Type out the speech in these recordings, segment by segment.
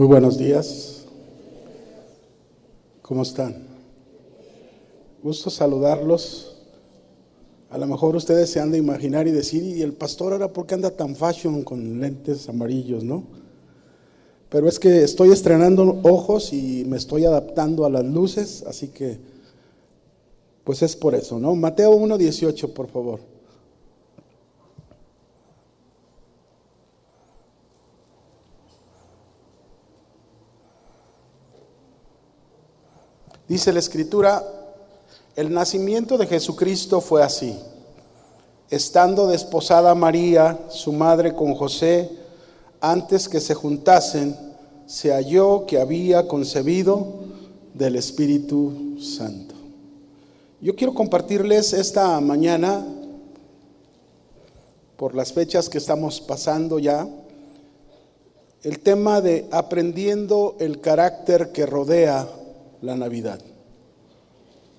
Muy buenos días. ¿Cómo están? Gusto saludarlos. A lo mejor ustedes se han de imaginar y decir, ¿y el pastor ahora por qué anda tan fashion con lentes amarillos, no? Pero es que estoy estrenando ojos y me estoy adaptando a las luces, así que, pues es por eso, ¿no? Mateo 1.18, por favor. Dice la escritura, el nacimiento de Jesucristo fue así. Estando desposada María, su madre, con José, antes que se juntasen, se halló que había concebido del Espíritu Santo. Yo quiero compartirles esta mañana, por las fechas que estamos pasando ya, el tema de aprendiendo el carácter que rodea la Navidad,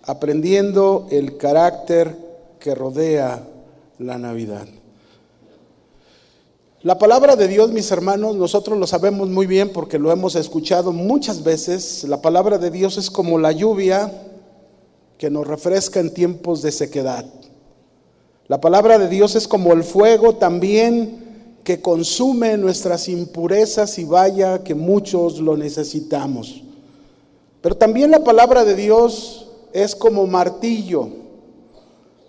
aprendiendo el carácter que rodea la Navidad. La palabra de Dios, mis hermanos, nosotros lo sabemos muy bien porque lo hemos escuchado muchas veces. La palabra de Dios es como la lluvia que nos refresca en tiempos de sequedad. La palabra de Dios es como el fuego también que consume nuestras impurezas y vaya que muchos lo necesitamos. Pero también la palabra de Dios es como martillo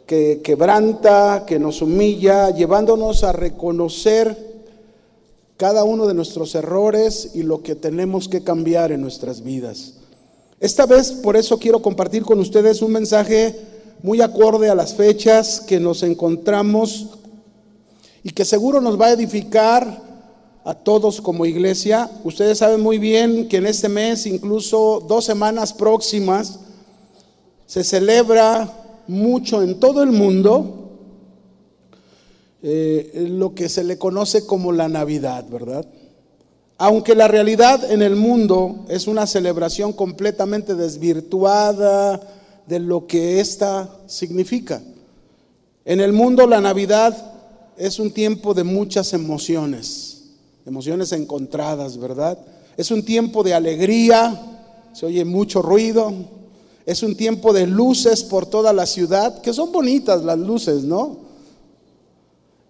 que quebranta, que nos humilla, llevándonos a reconocer cada uno de nuestros errores y lo que tenemos que cambiar en nuestras vidas. Esta vez por eso quiero compartir con ustedes un mensaje muy acorde a las fechas que nos encontramos y que seguro nos va a edificar a todos como iglesia. Ustedes saben muy bien que en este mes, incluso dos semanas próximas, se celebra mucho en todo el mundo eh, lo que se le conoce como la Navidad, ¿verdad? Aunque la realidad en el mundo es una celebración completamente desvirtuada de lo que ésta significa. En el mundo la Navidad es un tiempo de muchas emociones emociones encontradas, ¿verdad? Es un tiempo de alegría, se oye mucho ruido, es un tiempo de luces por toda la ciudad, que son bonitas las luces, ¿no?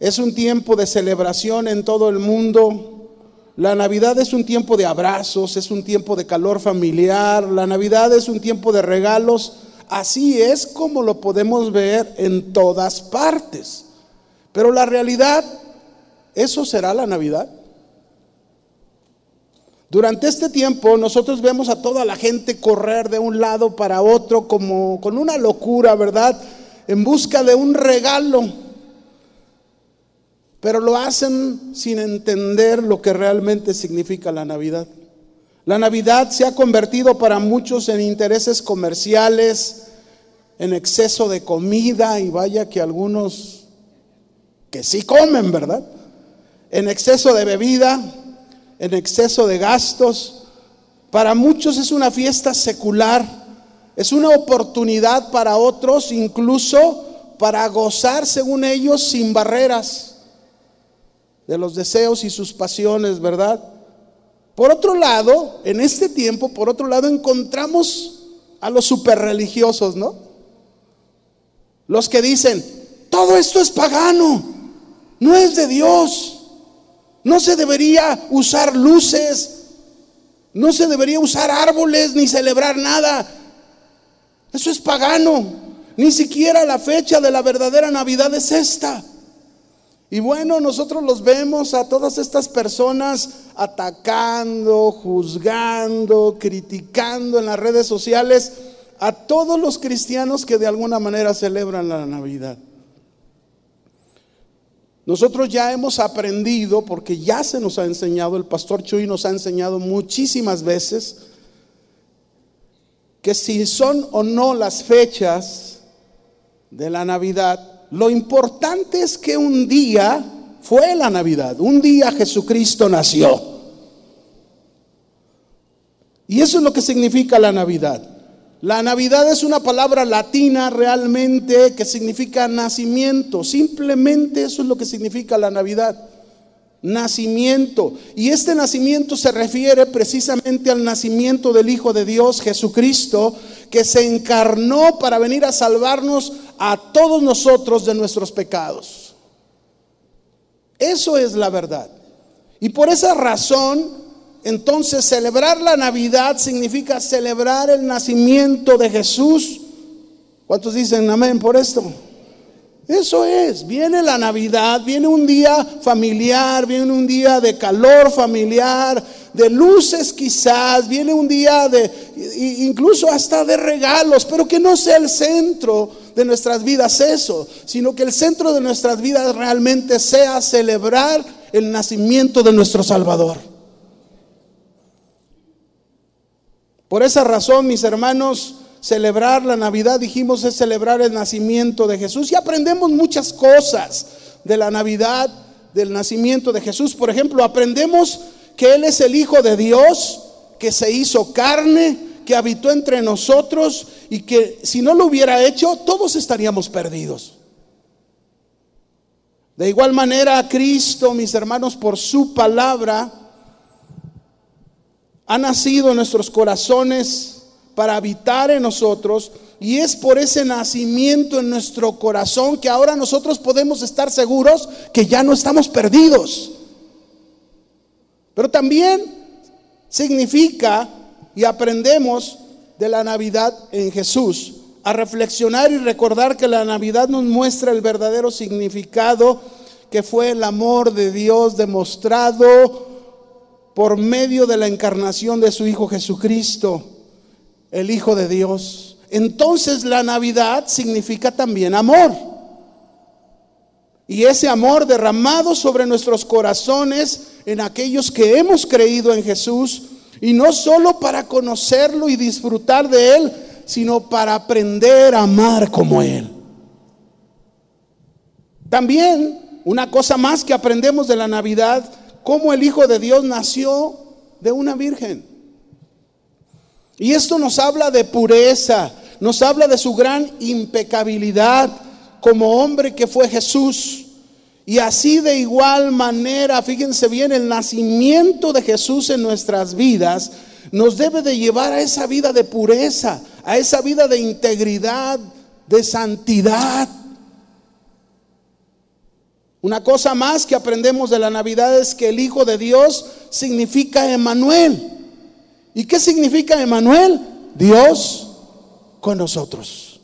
Es un tiempo de celebración en todo el mundo. La Navidad es un tiempo de abrazos, es un tiempo de calor familiar, la Navidad es un tiempo de regalos. Así es como lo podemos ver en todas partes. Pero la realidad, ¿eso será la Navidad? Durante este tiempo nosotros vemos a toda la gente correr de un lado para otro como con una locura, ¿verdad? En busca de un regalo. Pero lo hacen sin entender lo que realmente significa la Navidad. La Navidad se ha convertido para muchos en intereses comerciales, en exceso de comida y vaya que algunos que sí comen, ¿verdad? En exceso de bebida, en exceso de gastos. Para muchos es una fiesta secular, es una oportunidad para otros incluso para gozar, según ellos, sin barreras de los deseos y sus pasiones, ¿verdad? Por otro lado, en este tiempo, por otro lado, encontramos a los superreligiosos, ¿no? Los que dicen, todo esto es pagano, no es de Dios. No se debería usar luces, no se debería usar árboles ni celebrar nada. Eso es pagano. Ni siquiera la fecha de la verdadera Navidad es esta. Y bueno, nosotros los vemos a todas estas personas atacando, juzgando, criticando en las redes sociales a todos los cristianos que de alguna manera celebran la Navidad. Nosotros ya hemos aprendido, porque ya se nos ha enseñado, el pastor Chuy nos ha enseñado muchísimas veces, que si son o no las fechas de la Navidad, lo importante es que un día fue la Navidad, un día Jesucristo nació. Y eso es lo que significa la Navidad. La Navidad es una palabra latina realmente que significa nacimiento. Simplemente eso es lo que significa la Navidad. nacimiento. Y este nacimiento se refiere precisamente al nacimiento del Hijo de Dios, Jesucristo, que se encarnó para venir a salvarnos a todos nosotros de nuestros pecados. Eso es la verdad. Y por esa razón, entonces celebrar la Navidad significa celebrar el nacimiento de Jesús. ¿Cuántos dicen amén por esto? Eso es, viene la Navidad, viene un día familiar, viene un día de calor familiar, de luces quizás, viene un día de incluso hasta de regalos, pero que no sea el centro de nuestras vidas eso, sino que el centro de nuestras vidas realmente sea celebrar el nacimiento de nuestro Salvador. Por esa razón, mis hermanos, celebrar la Navidad, dijimos, es celebrar el nacimiento de Jesús. Y aprendemos muchas cosas de la Navidad, del nacimiento de Jesús. Por ejemplo, aprendemos que Él es el Hijo de Dios, que se hizo carne, que habitó entre nosotros y que si no lo hubiera hecho, todos estaríamos perdidos. De igual manera, Cristo, mis hermanos, por su palabra, ha nacido en nuestros corazones para habitar en nosotros y es por ese nacimiento en nuestro corazón que ahora nosotros podemos estar seguros que ya no estamos perdidos. Pero también significa, y aprendemos de la Navidad en Jesús, a reflexionar y recordar que la Navidad nos muestra el verdadero significado que fue el amor de Dios demostrado por medio de la encarnación de su Hijo Jesucristo el Hijo de Dios. Entonces la Navidad significa también amor. Y ese amor derramado sobre nuestros corazones en aquellos que hemos creído en Jesús, y no solo para conocerlo y disfrutar de Él, sino para aprender a amar como Él. También una cosa más que aprendemos de la Navidad, cómo el Hijo de Dios nació de una virgen. Y esto nos habla de pureza, nos habla de su gran impecabilidad como hombre que fue Jesús. Y así de igual manera, fíjense bien, el nacimiento de Jesús en nuestras vidas nos debe de llevar a esa vida de pureza, a esa vida de integridad, de santidad. Una cosa más que aprendemos de la Navidad es que el Hijo de Dios significa Emanuel. ¿Y qué significa Emanuel? Dios con nosotros.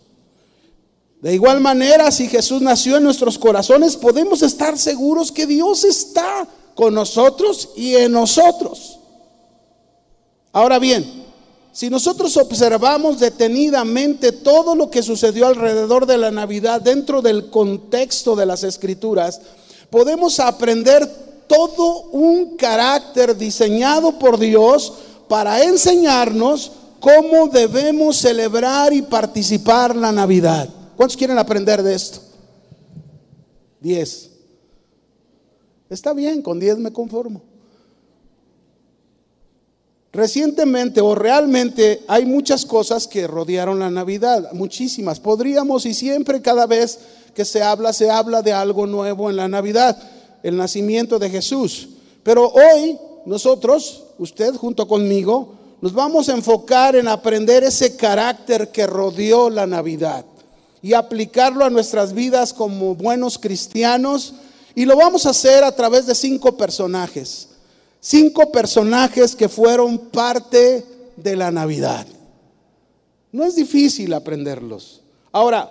De igual manera, si Jesús nació en nuestros corazones, podemos estar seguros que Dios está con nosotros y en nosotros. Ahora bien, si nosotros observamos detenidamente todo lo que sucedió alrededor de la Navidad dentro del contexto de las escrituras, podemos aprender todo un carácter diseñado por Dios para enseñarnos cómo debemos celebrar y participar la Navidad. ¿Cuántos quieren aprender de esto? Diez. Está bien, con diez me conformo. Recientemente o realmente hay muchas cosas que rodearon la Navidad, muchísimas. Podríamos y siempre cada vez que se habla, se habla de algo nuevo en la Navidad, el nacimiento de Jesús. Pero hoy nosotros usted junto conmigo, nos vamos a enfocar en aprender ese carácter que rodeó la Navidad y aplicarlo a nuestras vidas como buenos cristianos. Y lo vamos a hacer a través de cinco personajes. Cinco personajes que fueron parte de la Navidad. No es difícil aprenderlos. Ahora,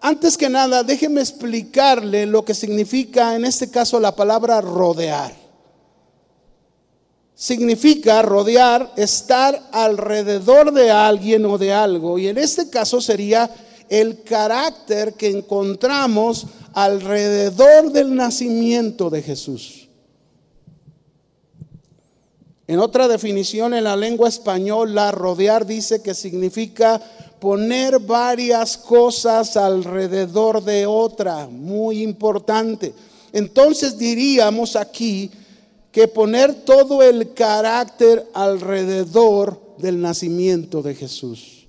antes que nada, déjeme explicarle lo que significa en este caso la palabra rodear significa rodear, estar alrededor de alguien o de algo. Y en este caso sería el carácter que encontramos alrededor del nacimiento de Jesús. En otra definición en la lengua española, rodear dice que significa poner varias cosas alrededor de otra, muy importante. Entonces diríamos aquí que poner todo el carácter alrededor del nacimiento de Jesús.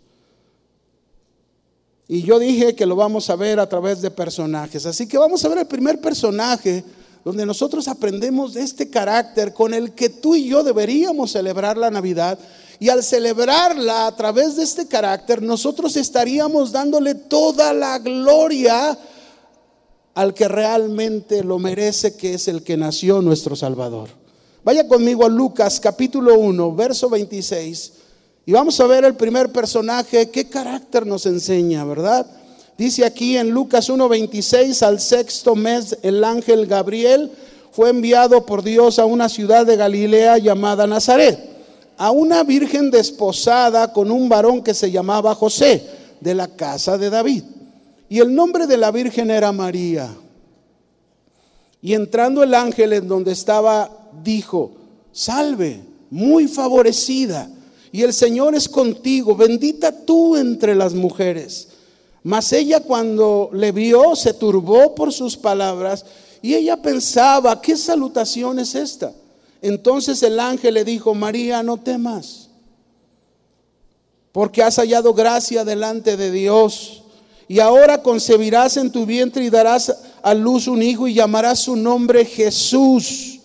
Y yo dije que lo vamos a ver a través de personajes. Así que vamos a ver el primer personaje donde nosotros aprendemos de este carácter con el que tú y yo deberíamos celebrar la Navidad. Y al celebrarla a través de este carácter, nosotros estaríamos dándole toda la gloria al que realmente lo merece, que es el que nació nuestro Salvador. Vaya conmigo a Lucas capítulo 1, verso 26. Y vamos a ver el primer personaje, qué carácter nos enseña, ¿verdad? Dice aquí en Lucas 1:26, al sexto mes el ángel Gabriel fue enviado por Dios a una ciudad de Galilea llamada Nazaret, a una virgen desposada con un varón que se llamaba José, de la casa de David. Y el nombre de la virgen era María. Y entrando el ángel en donde estaba, dijo, salve, muy favorecida y el Señor es contigo, bendita tú entre las mujeres. Mas ella cuando le vio se turbó por sus palabras y ella pensaba, ¿qué salutación es esta? Entonces el ángel le dijo, María, no temas, porque has hallado gracia delante de Dios. Y ahora concebirás en tu vientre y darás a luz un hijo y llamarás su nombre Jesús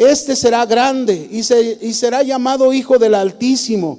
este será grande y, será llamado Hijo del Altísimo.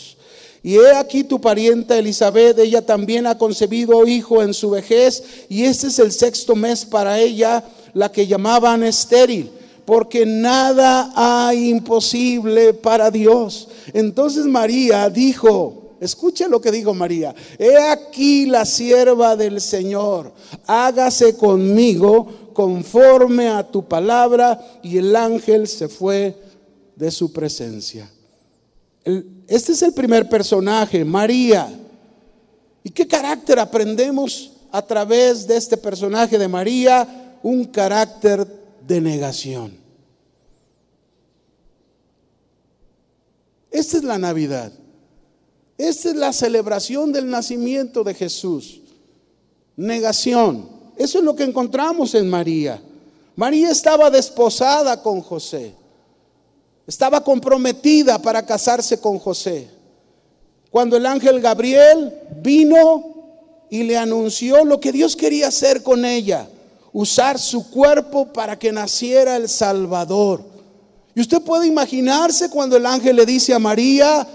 Y he aquí tu parienta Elizabeth, ella también ha concebido hijo en su vejez, y este es el sexto mes para ella, la que llamaban estéril porque nada hay imposible para Dios. Entonces María dijo, Escuche lo que dijo María. He aquí la sierva del Señor. Hágase conmigo conforme a tu palabra. Y el ángel se fue de su presencia. Este es el primer personaje, María. ¿Y qué carácter aprendemos a través de este personaje de María? Un carácter de negación. Esta es la Navidad. Esta es la celebración del nacimiento de Jesús. Negación. Eso es lo que encontramos en María. María estaba desposada con José. Estaba comprometida para casarse con José. Cuando el ángel Gabriel vino y le anunció lo que Dios quería hacer con ella, usar su cuerpo para que naciera el Salvador. Y usted puede imaginarse cuando el ángel le dice a María,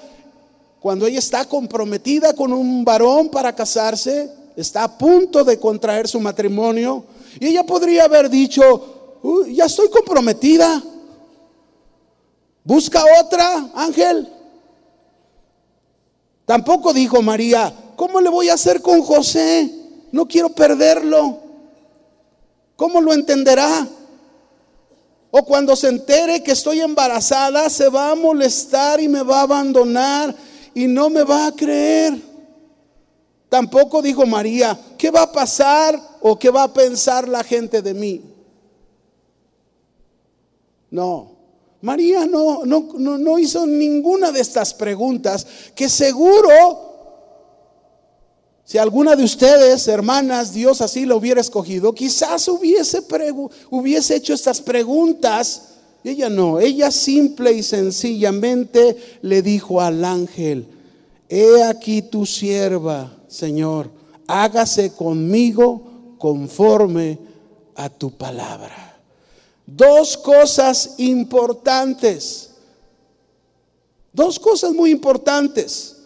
cuando ella está comprometida con un varón para casarse, está a punto de contraer su matrimonio, y ella podría haber dicho, ya estoy comprometida, busca otra, ángel. Tampoco dijo María, ¿cómo le voy a hacer con José? No quiero perderlo. ¿Cómo lo entenderá? O cuando se entere que estoy embarazada, se va a molestar y me va a abandonar y no me va a creer. Tampoco dijo María, ¿qué va a pasar o qué va a pensar la gente de mí? No, María no, no, no, hizo ninguna de estas preguntas que seguro, si alguna de ustedes, hermanas, Dios así lo hubiera escogido, quizás hubiese, hubiese hecho estas preguntas ella no, ella simple y sencillamente le dijo al ángel, he aquí tu sierva, Señor, hágase conmigo conforme a tu palabra. Dos cosas importantes, dos cosas muy importantes.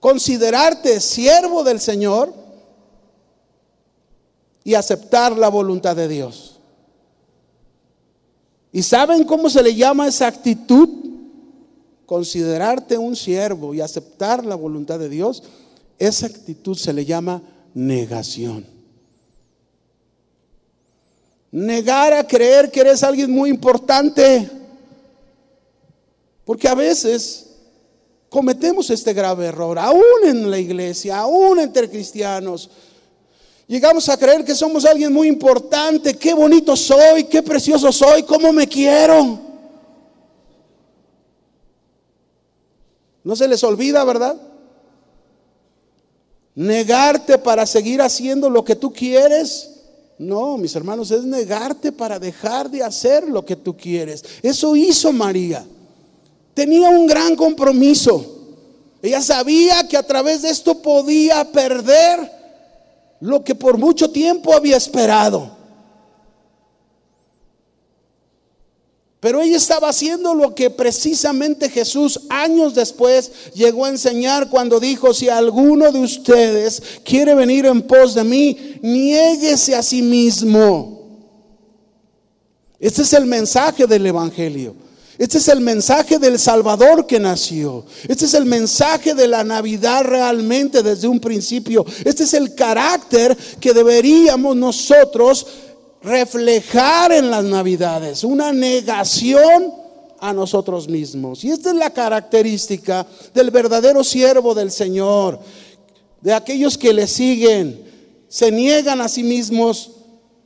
Considerarte siervo del Señor y aceptar la voluntad de Dios. ¿Y saben cómo se le llama esa actitud? Considerarte un siervo y aceptar la voluntad de Dios. Esa actitud se le llama negación. Negar a creer que eres alguien muy importante. Porque a veces cometemos este grave error, aún en la iglesia, aún entre cristianos. Llegamos a creer que somos alguien muy importante. Qué bonito soy, qué precioso soy, cómo me quiero. No se les olvida, ¿verdad? Negarte para seguir haciendo lo que tú quieres. No, mis hermanos, es negarte para dejar de hacer lo que tú quieres. Eso hizo María. Tenía un gran compromiso. Ella sabía que a través de esto podía perder lo que por mucho tiempo había esperado. Pero ella estaba haciendo lo que precisamente Jesús años después llegó a enseñar cuando dijo, si alguno de ustedes quiere venir en pos de mí, niéguese a sí mismo. Este es el mensaje del Evangelio. Este es el mensaje del Salvador que nació. Este es el mensaje de la Navidad realmente desde un principio. Este es el carácter que deberíamos nosotros reflejar en las navidades, una negación a nosotros mismos. Y esta es la característica del verdadero siervo del Señor, de aquellos que le siguen, se niegan a sí mismos.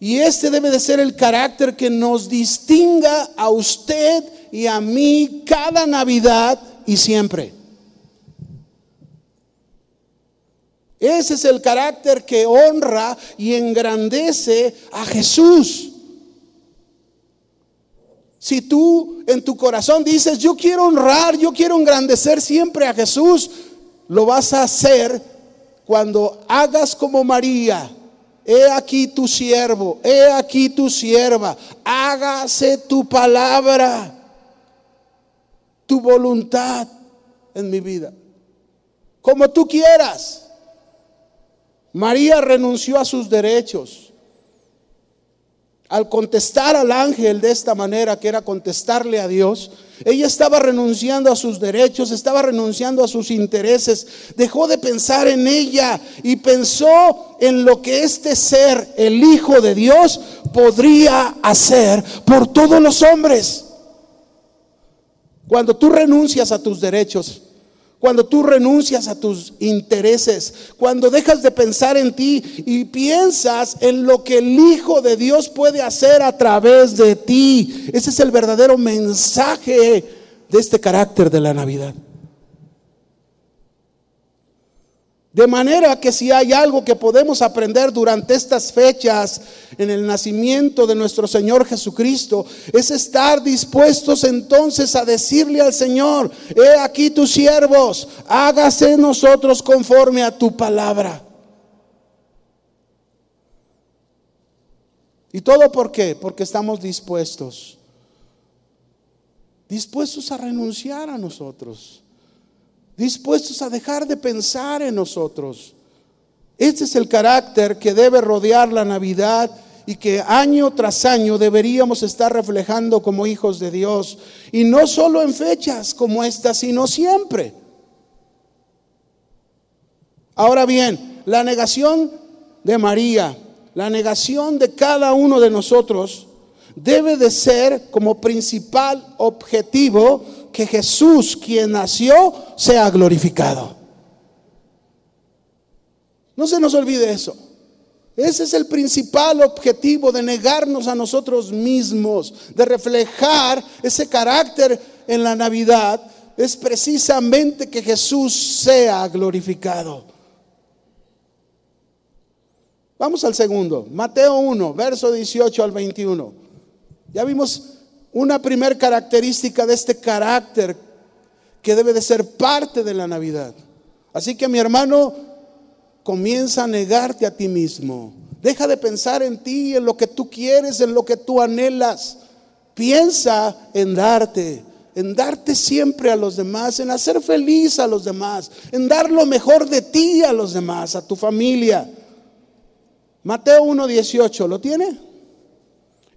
Y este debe de ser el carácter que nos distinga a usted y a mí cada Navidad y siempre. Ese es el carácter que honra y engrandece a Jesús. Si tú en tu corazón dices, yo quiero honrar, yo quiero engrandecer siempre a Jesús, lo vas a hacer cuando hagas como María. He aquí tu siervo, he aquí tu sierva, hágase tu palabra, tu voluntad en mi vida, como tú quieras. María renunció a sus derechos. Al contestar al ángel de esta manera, que era contestarle a Dios, ella estaba renunciando a sus derechos, estaba renunciando a sus intereses, dejó de pensar en ella y pensó en lo que este ser, el Hijo de Dios, podría hacer por todos los hombres. Cuando tú renuncias a tus derechos, cuando tú renuncias a tus intereses, cuando dejas de pensar en ti y piensas en lo que el Hijo de Dios puede hacer a través de ti. Ese es el verdadero mensaje de este carácter de la Navidad. De manera que si hay algo que podemos aprender durante estas fechas en el nacimiento de nuestro Señor Jesucristo, es estar dispuestos entonces a decirle al Señor, he aquí tus siervos, hágase nosotros conforme a tu palabra. ¿Y todo por qué? Porque estamos dispuestos, dispuestos a renunciar a nosotros dispuestos a dejar de pensar en nosotros. Este es el carácter que debe rodear la Navidad y que año tras año deberíamos estar reflejando como hijos de Dios. Y no solo en fechas como esta, sino siempre. Ahora bien, la negación de María, la negación de cada uno de nosotros, debe de ser como principal objetivo que Jesús, quien nació, sea glorificado. No se nos olvide eso. Ese es el principal objetivo de negarnos a nosotros mismos, de reflejar ese carácter en la Navidad, es precisamente que Jesús sea glorificado. Vamos al segundo, Mateo 1, verso 18 al 21. Ya vimos una primer característica de este carácter que debe de ser parte de la Navidad. Así que mi hermano, comienza a negarte a ti mismo. Deja de pensar en ti, en lo que tú quieres, en lo que tú anhelas. Piensa en darte, en darte siempre a los demás, en hacer feliz a los demás, en dar lo mejor de ti a los demás, a tu familia. Mateo 1.18, ¿lo tiene?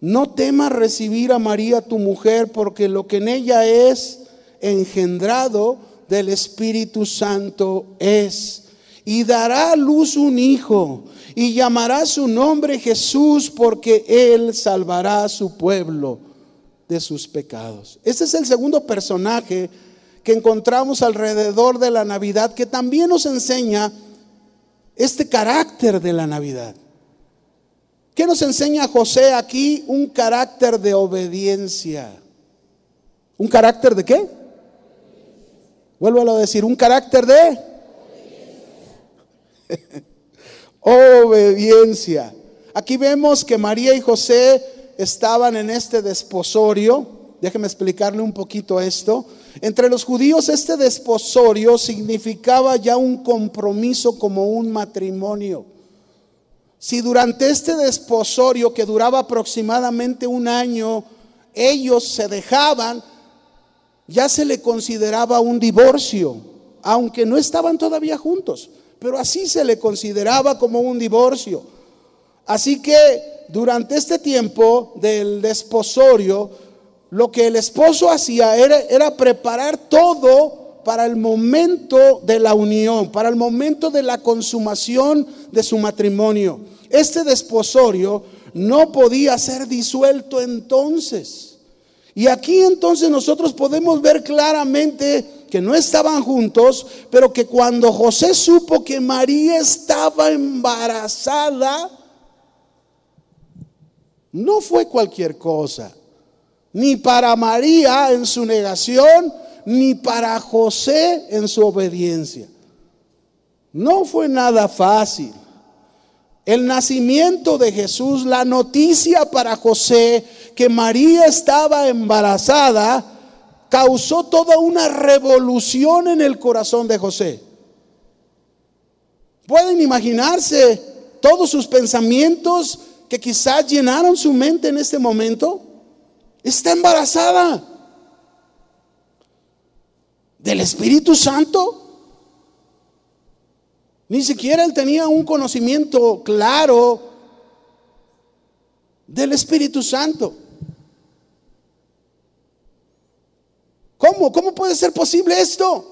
no temas recibir a María tu mujer, porque lo que en ella es engendrado del Espíritu Santo es. Y dará a luz un hijo, y llamará su nombre Jesús, porque él salvará a su pueblo de sus pecados. Este es el segundo personaje que encontramos alrededor de la Navidad, que también nos enseña este carácter de la Navidad. ¿Qué nos enseña José aquí? Un carácter de obediencia. ¿Un carácter de qué? Vuelvo a decir, un carácter de obediencia. Aquí vemos que María y José estaban en este desposorio. Déjeme explicarle un poquito esto. Entre los judíos este desposorio significaba ya un compromiso como un matrimonio. Si durante este desposorio que duraba aproximadamente un año, ellos se dejaban, ya se le consideraba un divorcio, aunque no estaban todavía juntos, pero así se le consideraba como un divorcio. Así que durante este tiempo del desposorio, lo que el esposo hacía era, era preparar todo para el momento de la unión, para el momento de la consumación de su matrimonio. Este desposorio no podía ser disuelto entonces. Y aquí entonces nosotros podemos ver claramente que no estaban juntos, pero que cuando José supo que María estaba embarazada, no fue cualquier cosa, ni para María en su negación, ni para José en su obediencia. No fue nada fácil. El nacimiento de Jesús, la noticia para José que María estaba embarazada, causó toda una revolución en el corazón de José. ¿Pueden imaginarse todos sus pensamientos que quizás llenaron su mente en este momento? Está embarazada del Espíritu Santo. Ni siquiera él tenía un conocimiento claro del Espíritu Santo. ¿Cómo? ¿Cómo puede ser posible esto?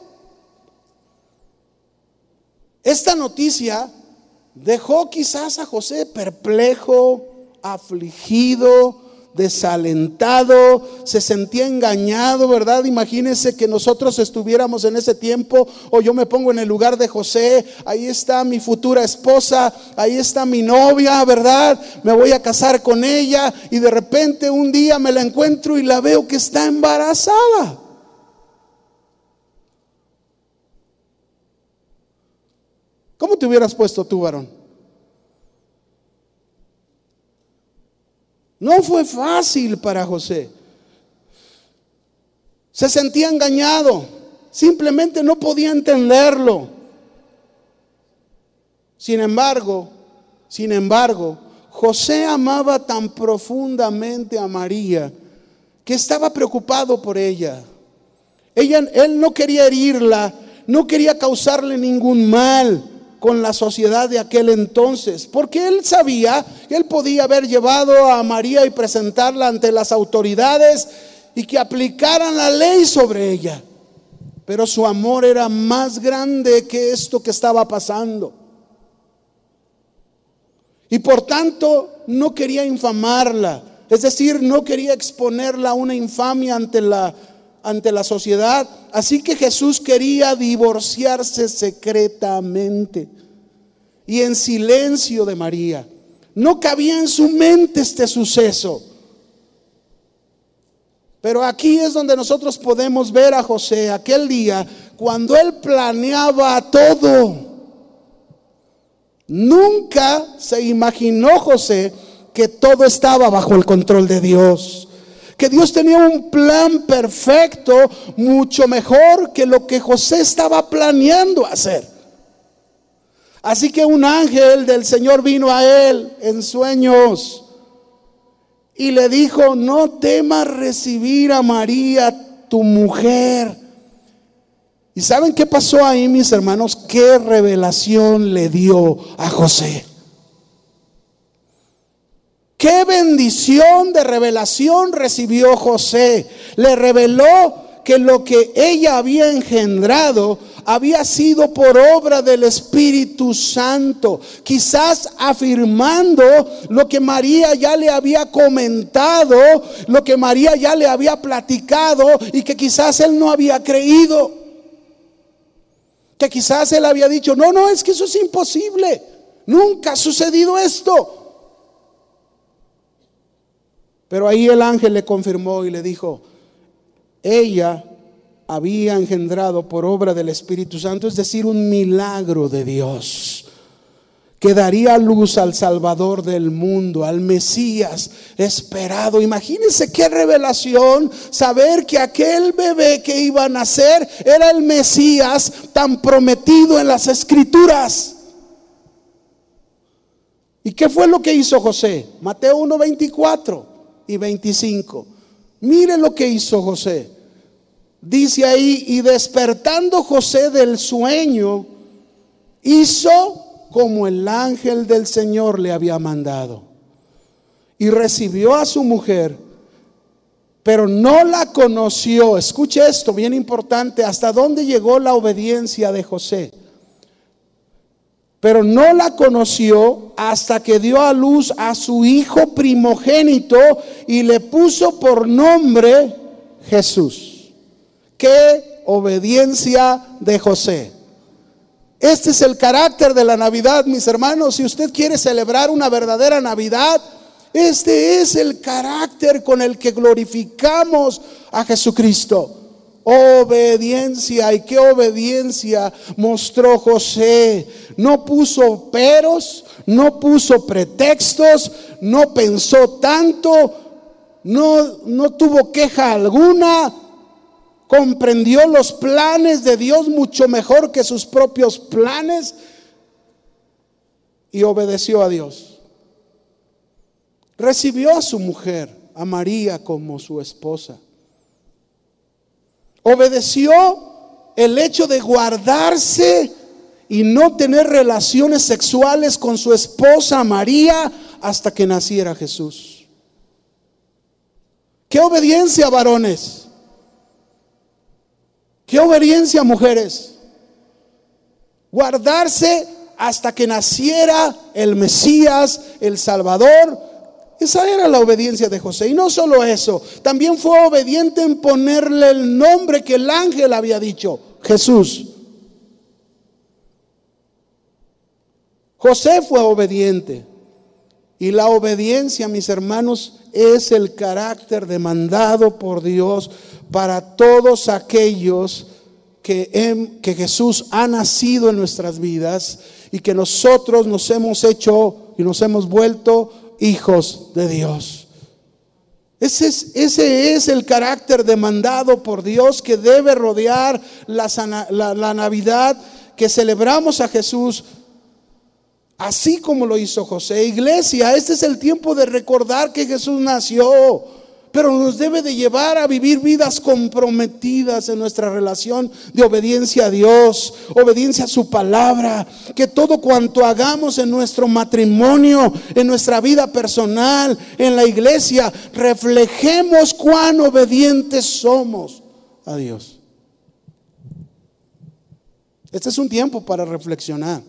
Esta noticia dejó quizás a José perplejo, afligido, desalentado, se sentía engañado, ¿verdad? Imagínense que nosotros estuviéramos en ese tiempo o yo me pongo en el lugar de José, ahí está mi futura esposa, ahí está mi novia, ¿verdad? Me voy a casar con ella y de repente un día me la encuentro y la veo que está embarazada. ¿Cómo te hubieras puesto tú, varón? No fue fácil para José. Se sentía engañado. Simplemente no podía entenderlo. Sin embargo, sin embargo, José amaba tan profundamente a María que estaba preocupado por ella. Ella él no quería herirla, no quería causarle ningún mal con la sociedad de aquel entonces, porque él sabía que él podía haber llevado a María y presentarla ante las autoridades y que aplicaran la ley sobre ella. Pero su amor era más grande que esto que estaba pasando. Y por tanto no quería infamarla, es decir, no quería exponerla a una infamia ante la ante la sociedad. Así que Jesús quería divorciarse secretamente y en silencio de María. No cabía en su mente este suceso. Pero aquí es donde nosotros podemos ver a José aquel día cuando él planeaba todo. Nunca se imaginó José que todo estaba bajo el control de Dios que Dios tenía un plan perfecto, mucho mejor que lo que José estaba planeando hacer. Así que un ángel del Señor vino a él en sueños y le dijo, no temas recibir a María, tu mujer. ¿Y saben qué pasó ahí, mis hermanos? ¿Qué revelación le dio a José? Qué bendición de revelación recibió José. Le reveló que lo que ella había engendrado había sido por obra del Espíritu Santo, quizás afirmando lo que María ya le había comentado, lo que María ya le había platicado y que quizás él no había creído. Que quizás él había dicho, no, no, es que eso es imposible, nunca ha sucedido esto. Pero ahí el ángel le confirmó y le dijo, ella había engendrado por obra del Espíritu Santo, es decir, un milagro de Dios, que daría luz al Salvador del mundo, al Mesías esperado. Imagínense qué revelación saber que aquel bebé que iba a nacer era el Mesías tan prometido en las Escrituras. ¿Y qué fue lo que hizo José? Mateo 1, 24 y 25. Mire lo que hizo José. Dice ahí, y despertando José del sueño, hizo como el ángel del Señor le había mandado. Y recibió a su mujer, pero no la conoció. Escuche esto, bien importante, hasta dónde llegó la obediencia de José pero no la conoció hasta que dio a luz a su hijo primogénito y le puso por nombre Jesús. Qué obediencia de José. Este es el carácter de la Navidad, mis hermanos. Si usted quiere celebrar una verdadera Navidad, este es el carácter con el que glorificamos a Jesucristo. Obediencia. ¿Y qué obediencia mostró José? No puso peros, no puso pretextos, no pensó tanto, no, no tuvo queja alguna. Comprendió los planes de Dios mucho mejor que sus propios planes y obedeció a Dios. Recibió a su mujer, a María, como su esposa. Obedeció el hecho de guardarse y no tener relaciones sexuales con su esposa María hasta que naciera Jesús. ¿Qué obediencia, varones? ¿Qué obediencia, mujeres? Guardarse hasta que naciera el Mesías, el Salvador, esa era la obediencia de José. Y no solo eso, también fue obediente en ponerle el nombre que el ángel había dicho, Jesús. José fue obediente. Y la obediencia, mis hermanos, es el carácter demandado por Dios para todos aquellos que, que Jesús ha nacido en nuestras vidas y que nosotros nos hemos hecho y nos hemos vuelto hijos de Dios. Ese es, ese es, el carácter demandado por Dios que debe rodear la, la, Navidad que celebramos a Jesús, así como lo hizo José. Iglesia, este es el tiempo de recordar que Jesús nació pero nos debe de llevar a vivir vidas comprometidas en nuestra relación de obediencia a Dios, obediencia a su palabra, que todo cuanto hagamos en nuestro matrimonio, en nuestra vida personal, en la iglesia, reflejemos cuán obedientes somos a Dios. Este es un tiempo para reflexionar.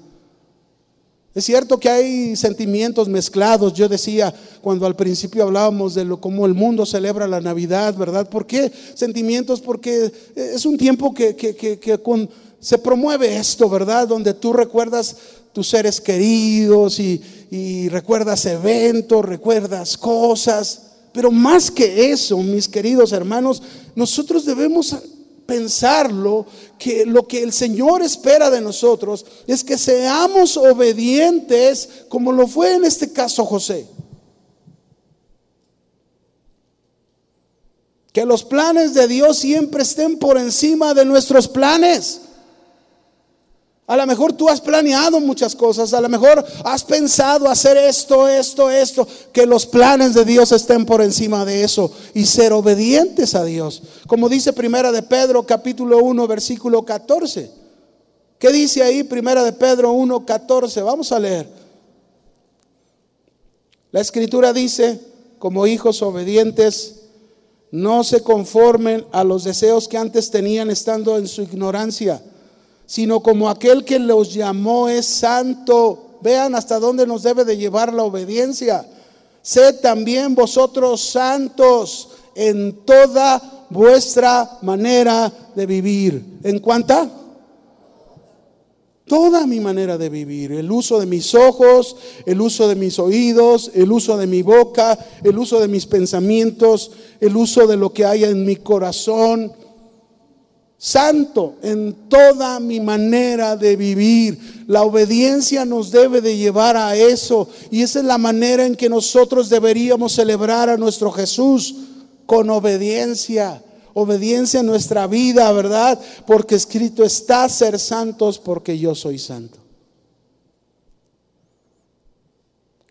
Es cierto que hay sentimientos mezclados. Yo decía cuando al principio hablábamos de lo como el mundo celebra la Navidad, ¿verdad? ¿Por qué sentimientos? Porque es un tiempo que, se promueve esto, ¿verdad? Donde tú recuerdas tus seres queridos y recuerdas eventos, recuerdas cosas. Pero más que eso, mis queridos hermanos, nosotros debemos pensarlo, que lo que el Señor espera de nosotros es que seamos obedientes como lo fue en este caso José. Que los planes de Dios siempre estén por encima de nuestros planes. A lo mejor tú has planeado muchas cosas, a lo mejor has pensado hacer esto, esto, esto, que los planes de Dios estén por encima de eso y ser obedientes a Dios. Como dice Primera de Pedro capítulo 1 versículo 14. ¿Qué dice ahí Primera de Pedro 1 14? Vamos a leer. La escritura dice, como hijos obedientes, no se conformen a los deseos que antes tenían estando en su ignorancia, sino como aquel que los llamó es santo. Vean hasta dónde nos debe de llevar la obediencia. Sed también vosotros santos en toda vuestra manera de vivir. ¿En cuánta? Toda mi manera de vivir, el uso de mis ojos, el uso de mis oídos, el uso de mi boca, el uso de mis pensamientos, el uso de lo que hay en mi corazón. Santo en toda mi manera de vivir. La obediencia nos debe de llevar a eso. Y esa es la manera en que nosotros deberíamos celebrar a nuestro Jesús con obediencia obediencia en nuestra vida, ¿verdad? Porque escrito está ser santos porque yo soy santo.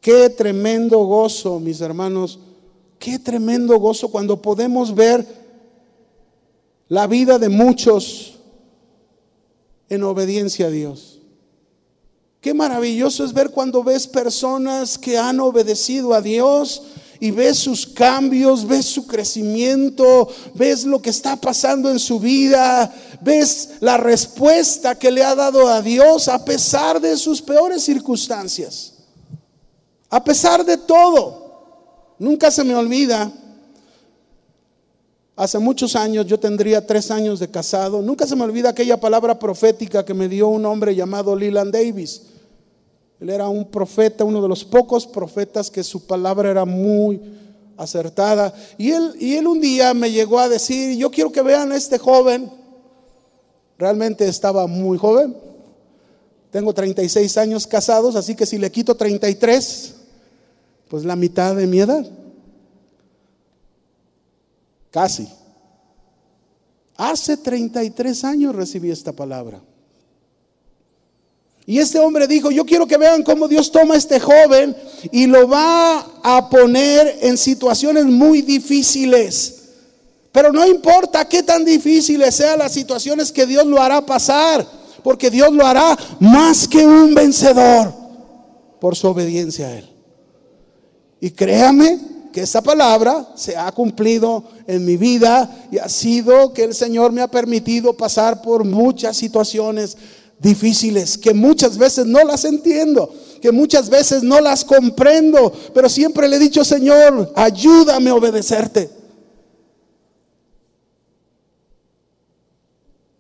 Qué tremendo gozo, mis hermanos, qué tremendo gozo cuando podemos ver la vida de muchos en obediencia a Dios. Qué maravilloso es ver cuando ves personas que han obedecido a Dios y ves sus cambios, ves su crecimiento, ves lo que está pasando en su vida, ves la respuesta que le ha dado a Dios a pesar de sus peores circunstancias, a pesar de todo. Nunca se me olvida, hace muchos años, yo tendría tres años de casado, nunca se me olvida aquella palabra profética que me dio un hombre llamado Leland Davis él era un profeta, uno de los pocos profetas que su palabra era muy acertada. Y él, y él un día me llegó a decir, yo quiero que vean a este joven. Realmente estaba muy joven. Tengo 36 años casados, así que si le quito 33, pues la mitad de mi edad. Casi. Hace 33 años recibí esta palabra. Y este hombre dijo, yo quiero que vean cómo Dios toma a este joven y lo va a poner en situaciones muy difíciles. Pero no importa qué tan difíciles sean las situaciones que Dios lo hará pasar, porque Dios lo hará más que un vencedor por su obediencia a Él. Y créame que esta palabra se ha cumplido en mi vida y ha sido que el Señor me ha permitido pasar por muchas situaciones difíciles, que muchas veces no las entiendo, que muchas veces no las comprendo, pero siempre le he dicho, Señor, ayúdame a obedecerte.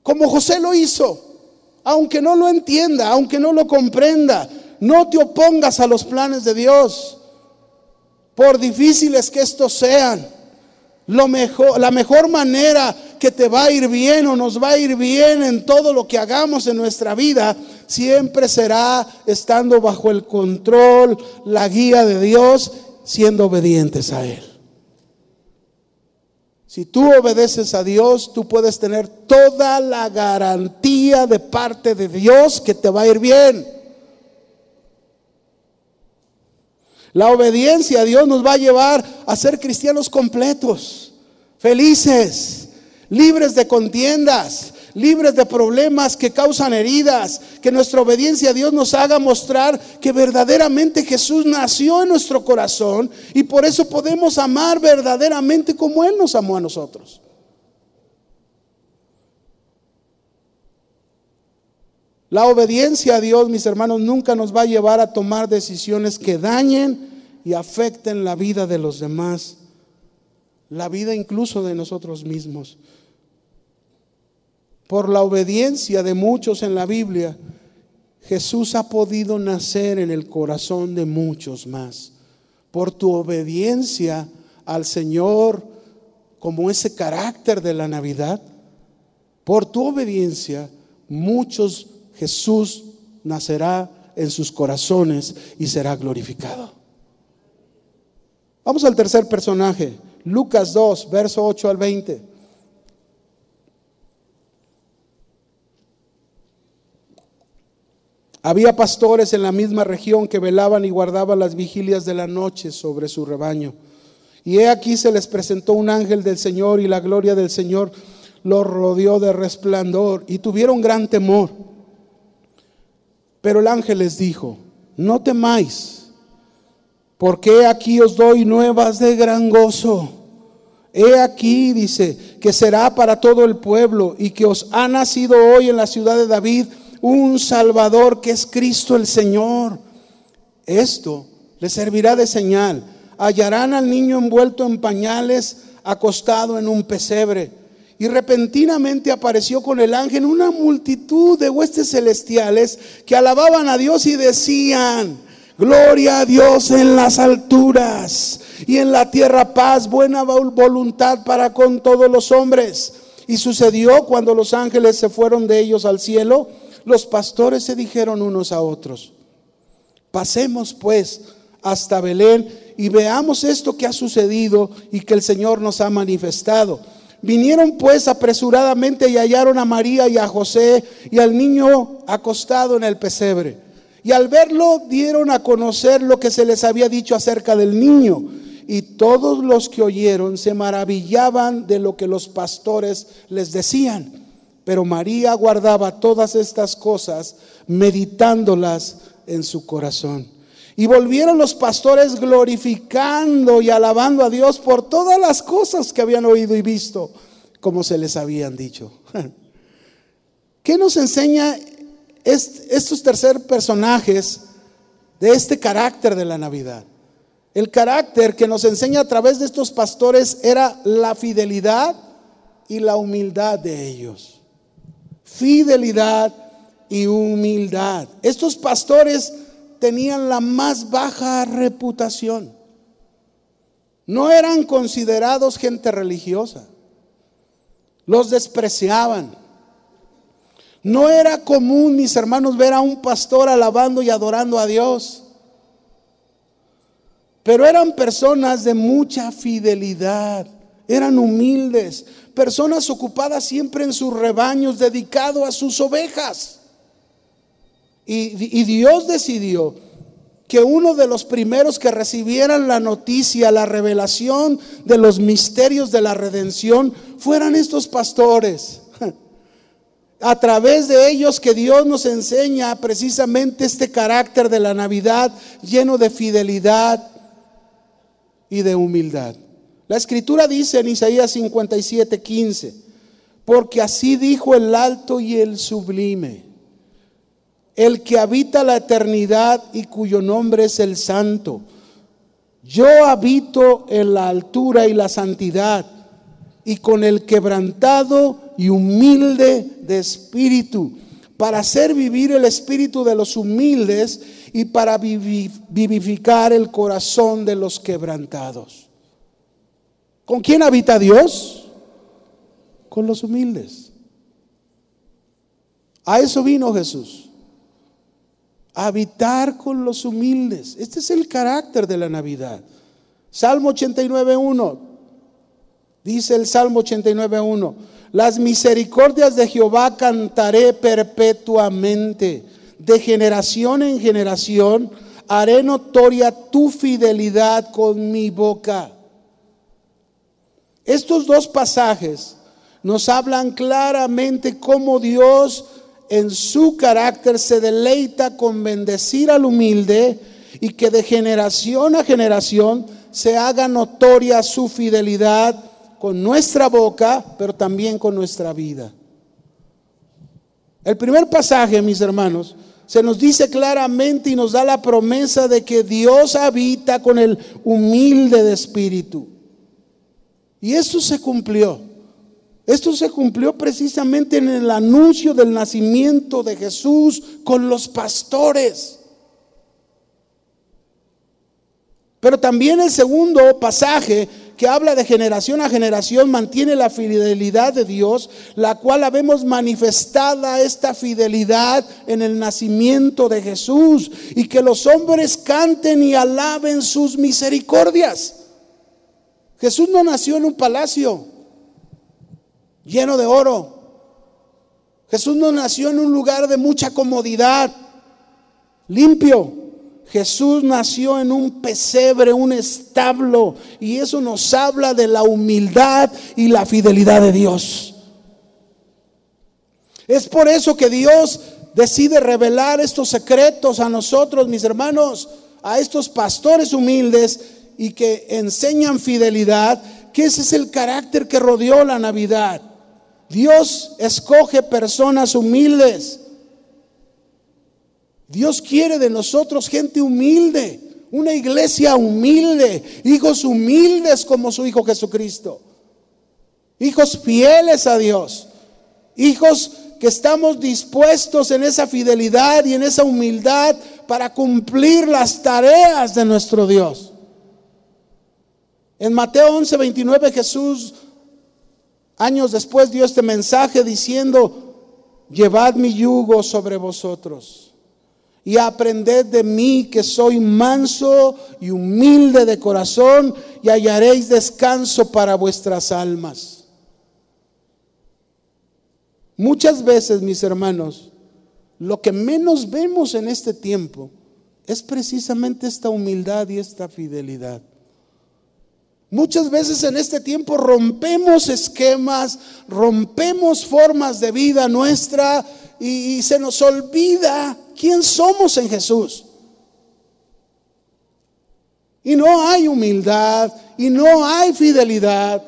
Como José lo hizo, aunque no lo entienda, aunque no lo comprenda, no te opongas a los planes de Dios, por difíciles que estos sean. Lo mejor, la mejor manera que te va a ir bien o nos va a ir bien en todo lo que hagamos en nuestra vida, siempre será estando bajo el control, la guía de Dios, siendo obedientes a Él. Si tú obedeces a Dios, tú puedes tener toda la garantía de parte de Dios que te va a ir bien. La obediencia a Dios nos va a llevar a ser cristianos completos, felices, libres de contiendas, libres de problemas que causan heridas, que nuestra obediencia a Dios nos haga mostrar que verdaderamente Jesús nació en nuestro corazón y por eso podemos amar verdaderamente como Él nos amó a nosotros. La obediencia a Dios, mis hermanos, nunca nos va a llevar a tomar decisiones que dañen y afecten la vida de los demás, la vida incluso de nosotros mismos por la obediencia de muchos en la Biblia, Jesús ha podido nacer en el corazón de muchos más. Por tu obediencia al Señor, como ese carácter de la Navidad, por tu obediencia, muchos Jesús nacerá en sus corazones y será glorificado. Vamos al tercer personaje, Lucas 2, verso 8 al 20. Había pastores en la misma región que velaban y guardaban las vigilias de la noche sobre su rebaño. Y he aquí se les presentó un ángel del Señor y la gloria del Señor los rodeó de resplandor y tuvieron gran temor. Pero el ángel les dijo, no temáis, Porque aquí os doy nuevas de gran gozo. He aquí, dice, que será para todo el pueblo y que os ha nacido hoy en la ciudad de David un Salvador que es Cristo el Señor. Esto le servirá de señal. Hallarán al niño envuelto en pañales, acostado en un pesebre. Y repentinamente apareció con el ángel una multitud de huestes celestiales que alababan a Dios y decían, Gloria a Dios en las alturas y en la tierra paz, buena voluntad para con todos los hombres. Y sucedió cuando los ángeles se fueron de ellos al cielo, los pastores se dijeron unos a otros, pasemos pues hasta Belén y veamos esto que ha sucedido y que el Señor nos ha manifestado. Vinieron pues apresuradamente y hallaron a María y a José y al niño acostado en el pesebre. Y al verlo dieron a conocer lo que se les había dicho acerca del niño. Y todos los que oyeron se maravillaban de lo que los pastores les decían. Pero María guardaba todas estas cosas, meditándolas en su corazón. Y volvieron los pastores glorificando y alabando a Dios por todas las cosas que habían oído y visto, como se les habían dicho. ¿Qué nos enseña estos tercer personajes de este carácter de la Navidad. El carácter que nos enseña a través de estos pastores era la fidelidad y la humildad de ellos. Fidelidad y humildad. Estos pastores tenían la más baja reputación. No eran considerados gente religiosa. Los despreciaban. No era común, mis hermanos, ver a un pastor alabando y adorando a Dios. Pero eran personas de mucha fidelidad, eran humildes, personas ocupadas siempre en sus rebaños, dedicados a sus ovejas. Y, Dios decidió que uno de los primeros que recibieran la noticia, la revelación de los misterios de la redención, fueran estos pastores a través de ellos que Dios nos enseña precisamente este carácter de la Navidad lleno de fidelidad y de humildad. La escritura dice en Isaías 57, 15, porque así dijo el alto y el sublime, el que habita la eternidad y cuyo nombre es el santo. Yo habito en la altura y la santidad y con el quebrantado y humilde de espíritu, para hacer vivir el espíritu de los humildes y para vivificar el corazón de los quebrantados. ¿Con quién habita Dios? Con los humildes. A eso vino Jesús. Habitar con los humildes. Este es el carácter de la Navidad. Salmo 89.1. Dice el Salmo 89.1. Las misericordias de Jehová cantaré perpetuamente. De generación en generación haré notoria tu fidelidad con mi boca. Estos dos pasajes nos hablan claramente cómo Dios en su carácter se deleita con bendecir al humilde y que de generación a generación se haga notoria su fidelidad con nuestra boca, pero también con nuestra vida. El primer pasaje, mis hermanos, se nos dice claramente y nos da la promesa de que Dios habita con el humilde de espíritu. Y eso se cumplió. Esto se cumplió precisamente en el anuncio del nacimiento de Jesús con los pastores. Pero también el segundo pasaje que habla de generación a generación, mantiene la fidelidad de Dios, la cual la vemos manifestada esta fidelidad en el nacimiento de Jesús, y que los hombres canten y alaben sus misericordias. Jesús no nació en un palacio lleno de oro. Jesús no nació en un lugar de mucha comodidad, limpio. Jesús nació en un pesebre, un establo, y eso nos habla de la humildad y la fidelidad de Dios. Es por eso que Dios decide revelar estos secretos a nosotros, mis hermanos, a estos pastores humildes y que enseñan fidelidad, que ese es el carácter que rodeó la Navidad. Dios escoge personas humildes. Dios quiere de nosotros gente humilde, una iglesia humilde, hijos humildes como su Hijo Jesucristo, hijos fieles a Dios, hijos que estamos dispuestos en esa fidelidad y en esa humildad para cumplir las tareas de nuestro Dios. En Mateo 11, 29 Jesús años después dio este mensaje diciendo, llevad mi yugo sobre vosotros y aprended de mí que soy manso y humilde de corazón y hallaréis descanso para vuestras almas. Muchas veces, mis hermanos, lo que menos vemos en este tiempo es precisamente esta humildad y esta fidelidad. Muchas veces en este tiempo rompemos esquemas, rompemos formas de vida nuestra y, se nos olvida quién somos en Jesús. Y no hay humildad y no hay fidelidad.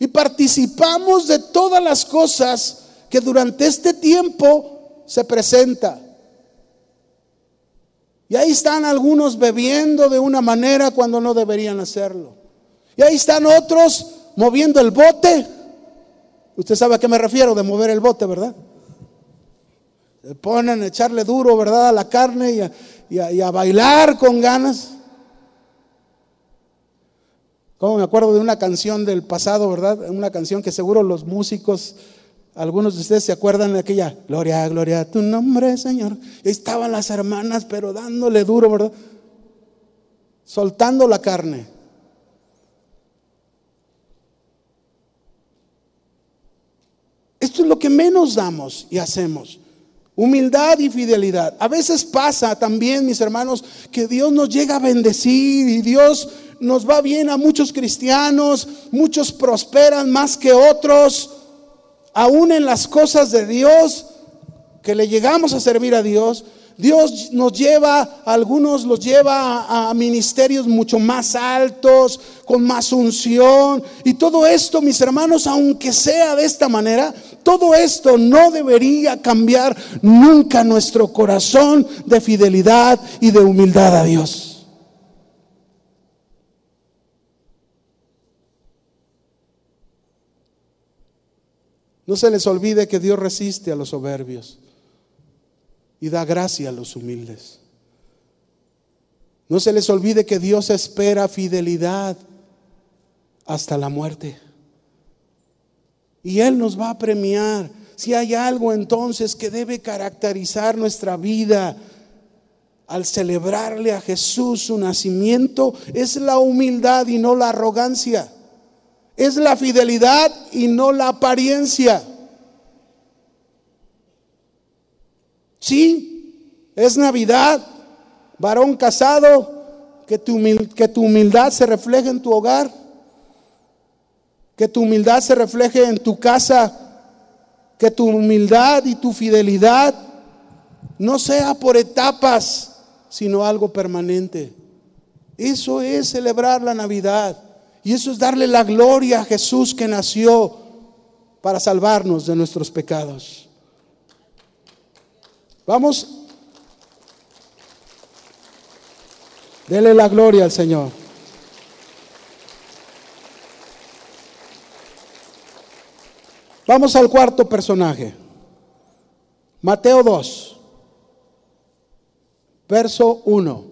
Y participamos de todas las cosas que durante este tiempo se presenta. Y ahí están algunos bebiendo de una manera cuando no deberían hacerlo. Y ahí están otros moviendo el bote. Usted sabe a qué me refiero de mover el bote, ¿verdad? Se ponen a echarle duro, ¿verdad? A la carne y a, bailar con ganas. Como me acuerdo de una canción del pasado, ¿verdad? Una canción que seguro los músicos algunos de ustedes se acuerdan de aquella, gloria, gloria a tu nombre, Señor. Y estaban las hermanas, pero dándole duro, ¿verdad? Soltando la carne. Esto es lo que menos damos y hacemos. Humildad y fidelidad. A veces pasa también, mis hermanos, que Dios nos llega a bendecir y Dios nos va bien a muchos cristianos, muchos prosperan más que otros aún en las cosas de Dios, que le llegamos a servir a Dios, Dios nos lleva, algunos los lleva a, ministerios mucho más altos, con más unción. Y todo esto, mis hermanos, aunque sea de esta manera, todo esto no debería cambiar nunca nuestro corazón de fidelidad y de humildad a Dios. No se les olvide que Dios resiste a los soberbios y da gracia a los humildes. No se les olvide que Dios espera fidelidad hasta la muerte. Y Él nos va a premiar. Si hay algo entonces que debe caracterizar nuestra vida al celebrarle a Jesús su nacimiento, es la humildad y no la arrogancia es la fidelidad y no la apariencia. Sí, es Navidad, varón casado, que tu, que tu humildad se refleje en tu hogar, que tu humildad se refleje en tu casa, que tu humildad y tu fidelidad no sea por etapas, sino algo permanente. Eso es celebrar la Navidad. Y eso es darle la gloria a Jesús que nació para salvarnos de nuestros pecados. Vamos. Dele la gloria al Señor. Vamos al cuarto personaje. Mateo 2, verso 1.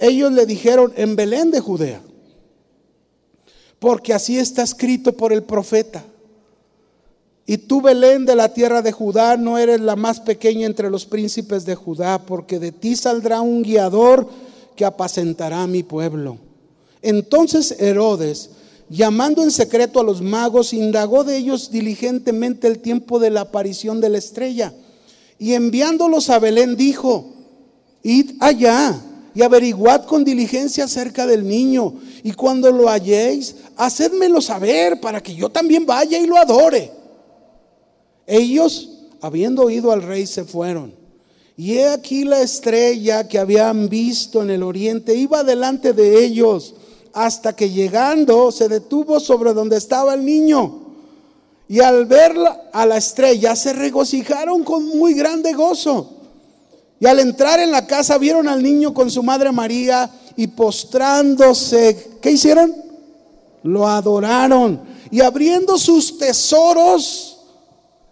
Ellos le dijeron en Belén de Judea, porque así está escrito por el profeta. Y tú, Belén, de la tierra de Judá, no eres la más pequeña entre los príncipes de Judá, porque de ti saldrá un guiador que apacentará a mi pueblo. Entonces Herodes, llamando en secreto a los magos, indagó de ellos diligentemente el tiempo de la aparición de la estrella. Y enviándolos a Belén dijo, id allá y averiguad con diligencia acerca del niño. Y cuando lo halléis, hacedmelo saber para que yo también vaya y lo adore. Ellos, habiendo oído al rey, se fueron. Y he aquí la estrella que habían visto en el oriente iba delante de ellos hasta que llegando se detuvo sobre donde estaba el niño. Y al ver a la estrella se regocijaron con muy grande gozo. Y al entrar en la casa vieron al niño con su madre María y postrándose, ¿qué hicieron? Lo adoraron. Y abriendo sus tesoros,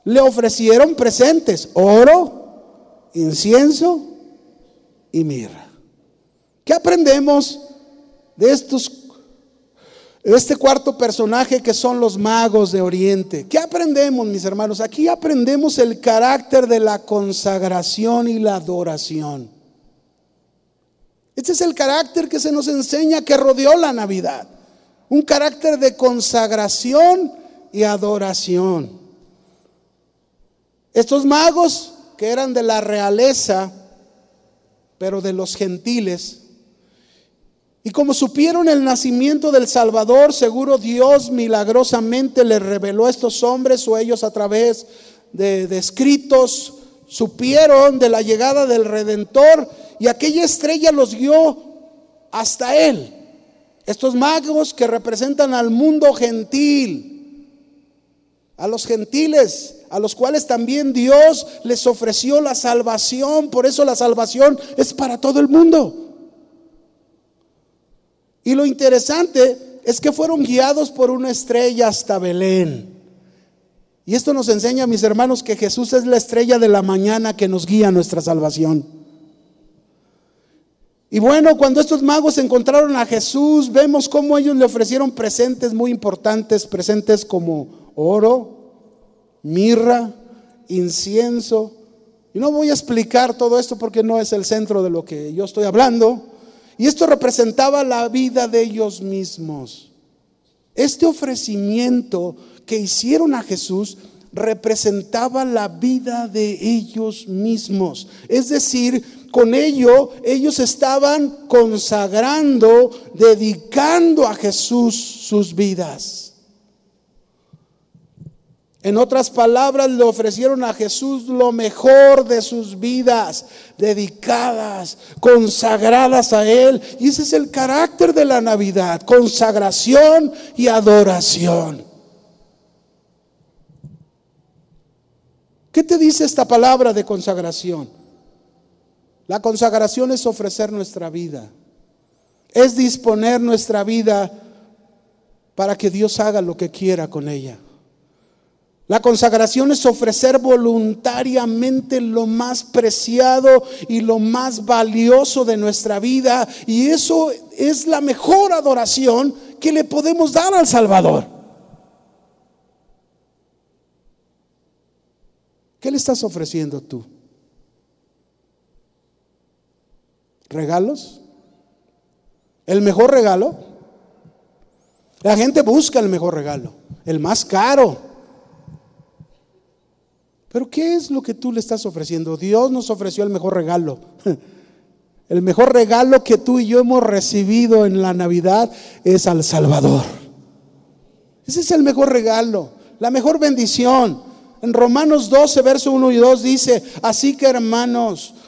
le ofrecieron presentes, oro, incienso y mirra. ¿Qué aprendemos de estos este cuarto personaje que son los magos de Oriente. ¿Qué aprendemos, mis hermanos? Aquí aprendemos el carácter de la consagración y la adoración. Este es el carácter que se nos enseña que rodeó la Navidad. Un carácter de consagración y adoración. Estos magos que eran de la realeza, pero de los gentiles, y como supieron el nacimiento del Salvador, seguro Dios milagrosamente les reveló a estos hombres o ellos a través de, de, escritos, supieron de la llegada del Redentor y aquella estrella los guió hasta Él. Estos magos que representan al mundo gentil, a los gentiles, a los cuales también Dios les ofreció la salvación. Por eso la salvación es para todo el mundo. Y lo interesante es que fueron guiados por una estrella hasta Belén. Y esto nos enseña, mis hermanos, que Jesús es la estrella de la mañana que nos guía a nuestra salvación. Y bueno, cuando estos magos encontraron a Jesús, vemos cómo ellos le ofrecieron presentes muy importantes, presentes como oro, mirra, incienso. Y no voy a explicar todo esto porque no es el centro de lo que yo estoy hablando. Y esto representaba la vida de ellos mismos. Este ofrecimiento que hicieron a Jesús representaba la vida de ellos mismos. Es decir, con ello ellos estaban consagrando, dedicando a Jesús sus vidas. En otras palabras, le ofrecieron a Jesús lo mejor de sus vidas, dedicadas, consagradas a Él. Y ese es el carácter de la Navidad, consagración y adoración. ¿Qué te dice esta palabra de consagración? La consagración es ofrecer nuestra vida, es disponer nuestra vida para que Dios haga lo que quiera con ella. La consagración es ofrecer voluntariamente lo más preciado y lo más valioso de nuestra vida. Y eso es la mejor adoración que le podemos dar al Salvador. ¿Qué le estás ofreciendo tú? ¿Regalos? ¿El mejor regalo? La gente busca el mejor regalo, el más caro. Pero ¿qué es lo que tú le estás ofreciendo? Dios nos ofreció el mejor regalo. El mejor regalo que tú y yo hemos recibido en la Navidad es al Salvador. Ese es el mejor regalo, la mejor bendición. En Romanos 12, verso 1 y 2 dice, así que hermanos,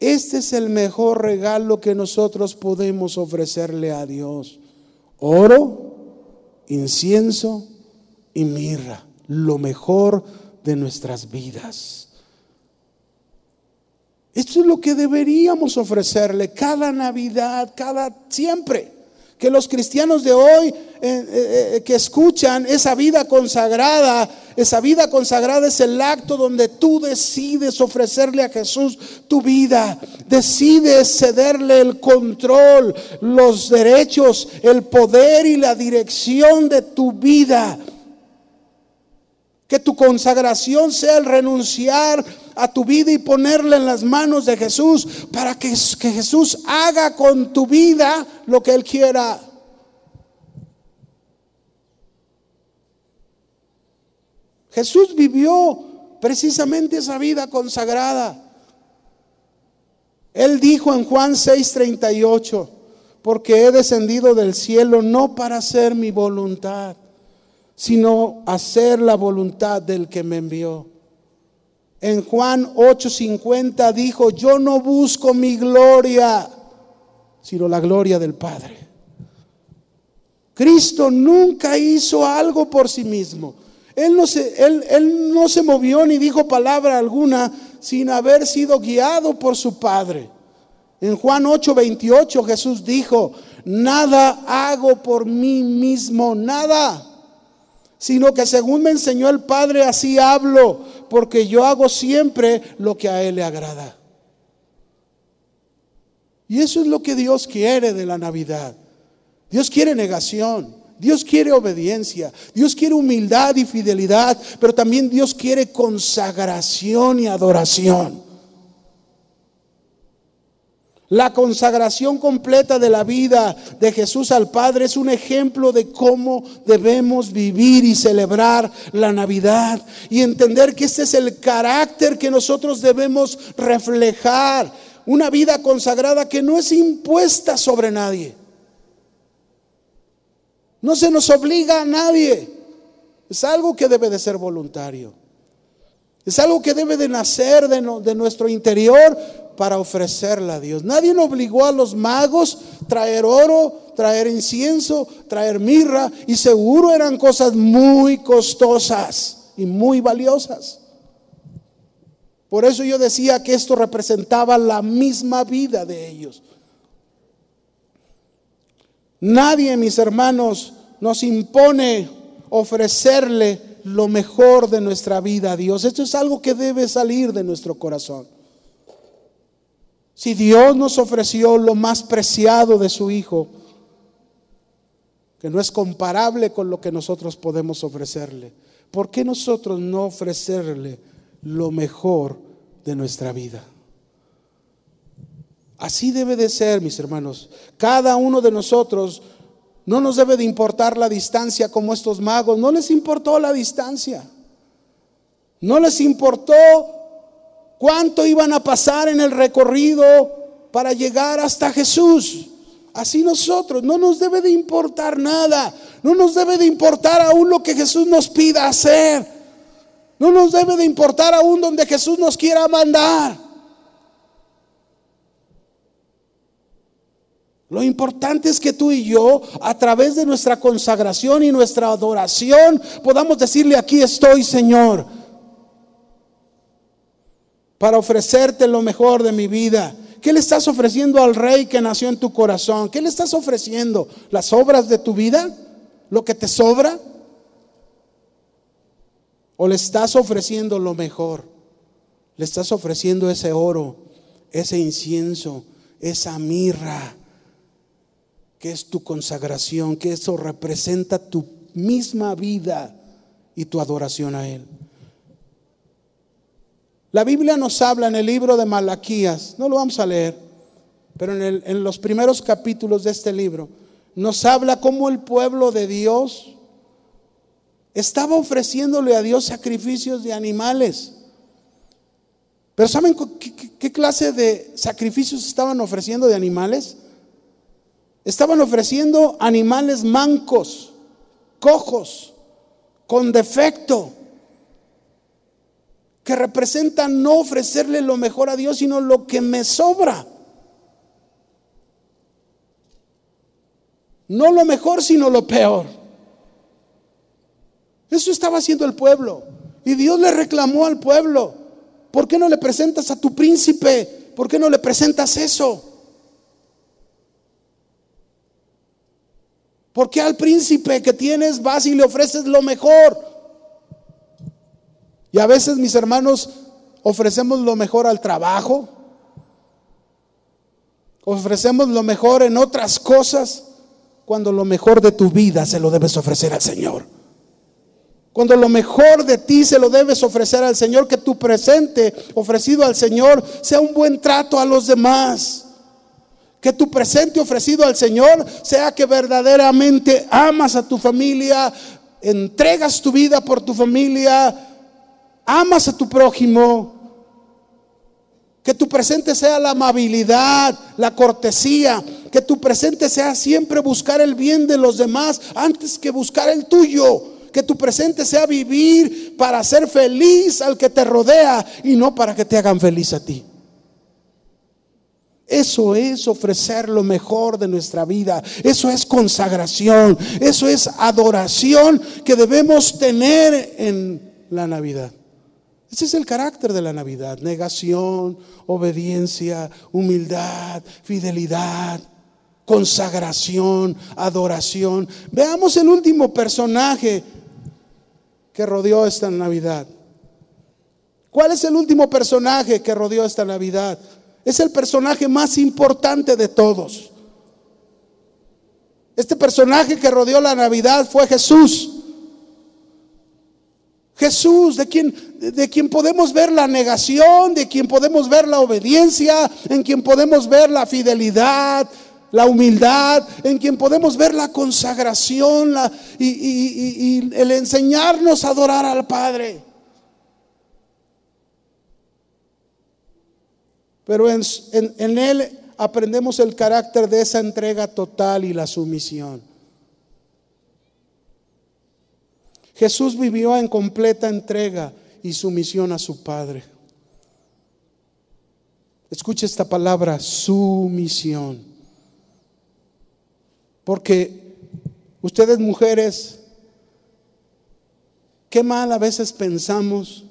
Este es el mejor regalo que nosotros podemos ofrecerle a Dios. Oro, incienso y mirra, lo mejor de nuestras vidas. Esto es lo que deberíamos ofrecerle cada Navidad, cada siempre. Que los cristianos de hoy eh, eh, eh, que escuchan esa vida consagrada, esa vida consagrada es el acto donde tú decides ofrecerle a Jesús tu vida, decides cederle el control, los derechos, el poder y la dirección de tu vida. Que tu consagración sea el renunciar a tu vida y ponerla en las manos de Jesús para que, que Jesús haga con tu vida lo que Él quiera. Jesús vivió precisamente esa vida consagrada. Él dijo en Juan 6:38, porque he descendido del cielo no para hacer mi voluntad, sino hacer la voluntad del que me envió. En Juan 8:50 dijo, yo no busco mi gloria, sino la gloria del Padre. Cristo nunca hizo algo por sí mismo. Él no, se, él, no se movió ni dijo palabra alguna sin haber sido guiado por su Padre. En Juan 8:28 Jesús dijo, nada hago por mí mismo, nada, sino que según me enseñó el Padre, así hablo, porque yo hago siempre lo que a Él le agrada. Y eso es lo que Dios quiere de la Navidad. Dios quiere negación. Dios quiere obediencia, Dios quiere humildad y fidelidad, pero también Dios quiere consagración y adoración. La consagración completa de la vida de Jesús al Padre es un ejemplo de cómo debemos vivir y celebrar la Navidad y entender que este es el carácter que nosotros debemos reflejar. Una vida consagrada que no es impuesta sobre nadie. No se nos obliga a nadie. Es algo que debe de ser voluntario. Es algo que debe de nacer de, de nuestro interior para ofrecerla a Dios. Nadie obligó a los magos traer oro, traer incienso, traer mirra y seguro eran cosas muy costosas y muy valiosas. Por eso yo decía que esto representaba la misma vida de ellos. Nadie, mis hermanos, nos impone ofrecerle lo mejor de nuestra vida a Dios. Esto es algo que debe salir de nuestro corazón. Si Dios nos ofreció lo más preciado de su Hijo, que no es comparable con lo que nosotros podemos ofrecerle, ¿por qué nosotros no ofrecerle lo mejor de nuestra vida? Así debe de ser, mis hermanos. Cada uno de nosotros no nos debe de importar la distancia como estos magos. No les importó la distancia. No les importó cuánto iban a pasar en el recorrido para llegar hasta Jesús. Así nosotros, no nos debe de importar nada. No nos debe de importar aún lo que Jesús nos pida hacer. No nos debe de importar aún donde Jesús nos quiera mandar. Lo importante es que tú y yo, a través de nuestra consagración y nuestra adoración, podamos decirle, aquí estoy, Señor, para ofrecerte lo mejor de mi vida. ¿Qué le estás ofreciendo al rey que nació en tu corazón? ¿Qué le estás ofreciendo? ¿Las obras de tu vida? ¿Lo que te sobra? ¿O le estás ofreciendo lo mejor? Le estás ofreciendo ese oro, ese incienso, esa mirra que es tu consagración, que eso representa tu misma vida y tu adoración a Él. La Biblia nos habla en el libro de Malaquías, no lo vamos a leer, pero en, los primeros capítulos de este libro, nos habla cómo el pueblo de Dios estaba ofreciéndole a Dios sacrificios de animales. Pero ¿saben qué, clase de sacrificios estaban ofreciendo de animales? Estaban ofreciendo animales mancos, cojos, con defecto, que representan no ofrecerle lo mejor a Dios, sino lo que me sobra. No lo mejor, sino lo peor. Eso estaba haciendo el pueblo. Y Dios le reclamó al pueblo, ¿por qué no le presentas a tu príncipe ¿por qué no le presentas eso? ¿Por qué al príncipe que tienes vas y le ofreces lo mejor? Y a veces, mis hermanos, ofrecemos lo mejor al trabajo, ofrecemos lo mejor en otras cosas, cuando lo mejor de tu vida se lo debes ofrecer al Señor. Cuando lo mejor de ti se lo debes ofrecer al Señor, que tu presente ofrecido al Señor sea un buen trato a los demás. Que tu presente ofrecido al Señor sea que verdaderamente amas a tu familia, entregas tu vida por tu familia, amas a tu prójimo. Que tu presente sea la amabilidad, la cortesía. Que tu presente sea siempre buscar el bien de los demás antes que buscar el tuyo que tu presente sea vivir para ser feliz al que te rodea y no para que te hagan feliz a ti. Eso es ofrecer lo mejor de nuestra vida. Eso es consagración. Eso es adoración que debemos tener en la Navidad. Ese es el carácter de la Navidad. Negación, obediencia, humildad, fidelidad, consagración, adoración. Veamos el último personaje que rodeó esta Navidad. ¿Cuál es el último personaje que rodeó esta Navidad? Es el personaje más importante de todos. Este personaje que rodeó la Navidad fue Jesús. Jesús, de quien, de podemos ver la negación, de quien podemos ver la obediencia, en quien podemos ver la fidelidad, la humildad, en quien podemos ver la consagración y, el enseñarnos a adorar al Padre. Pero en, en Él aprendemos el carácter de esa entrega total y la sumisión. Jesús vivió en completa entrega y sumisión a su Padre. Escuche esta palabra, sumisión. Porque ustedes mujeres, qué mal a veces pensamos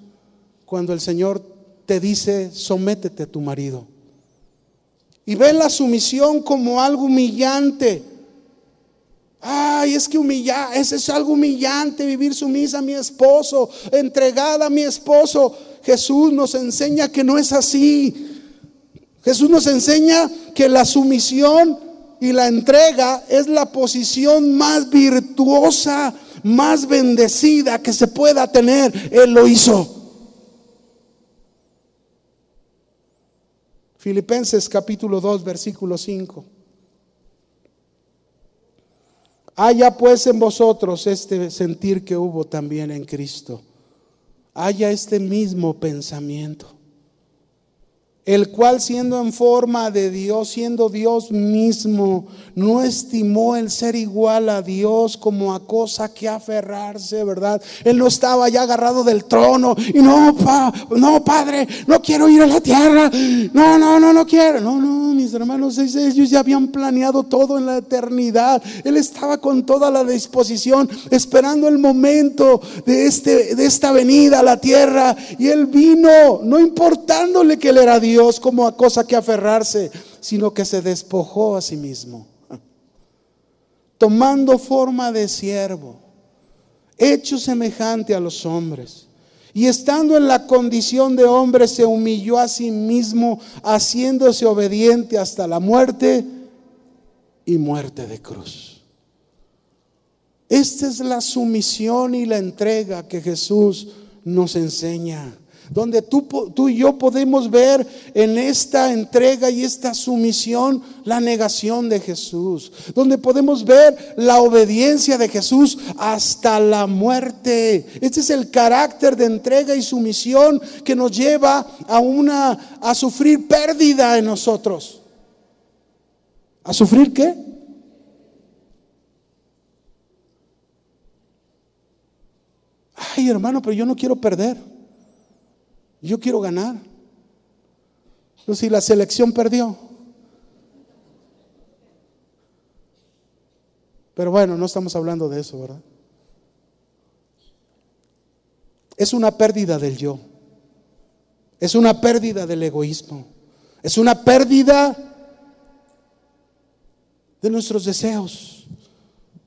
cuando el Señor te dice, sométete a tu marido. Y ven la sumisión como algo humillante. Ay, es que humillar, ese es algo humillante vivir sumisa a mi esposo, entregada a mi esposo. Jesús nos enseña que no es así. Jesús nos enseña que la sumisión y la entrega es la posición más virtuosa, más bendecida que se pueda tener. Él lo hizo. Filipenses capítulo 2, versículo 5. Haya pues en vosotros este sentir que hubo también en Cristo. Haya este mismo pensamiento el cual siendo en forma de Dios, siendo Dios mismo, no estimó el ser igual a Dios como a cosa que aferrarse, ¿verdad? Él no estaba ya agarrado del trono y no, no, Padre, no quiero ir a la tierra, no, no, no, no quiero, no, no, mis hermanos, ellos ya habían planeado todo en la eternidad, Él estaba con toda la disposición, esperando el momento de, este, de esta venida a la tierra. Y Él vino, no importándole que Él era Dios Dios como a cosa que aferrarse, sino que se despojó a sí mismo, tomando forma de siervo, hecho semejante a los hombres. Y estando en la condición de hombre, se humilló a sí mismo, haciéndose obediente hasta la muerte y muerte de cruz. Esta es la sumisión y la entrega que Jesús nos enseña donde tú, tú, y yo podemos ver en esta entrega y esta sumisión la negación de Jesús, donde podemos ver la obediencia de Jesús hasta la muerte. Este es el carácter de entrega y sumisión que nos lleva a una a sufrir pérdida en nosotros. ¿A sufrir qué? Ay, hermano, pero yo no quiero perder. Yo quiero ganar. No si la selección perdió. Pero bueno, no estamos hablando de eso, ¿verdad? Es una pérdida del yo. Es una pérdida del egoísmo. Es una pérdida de nuestros deseos.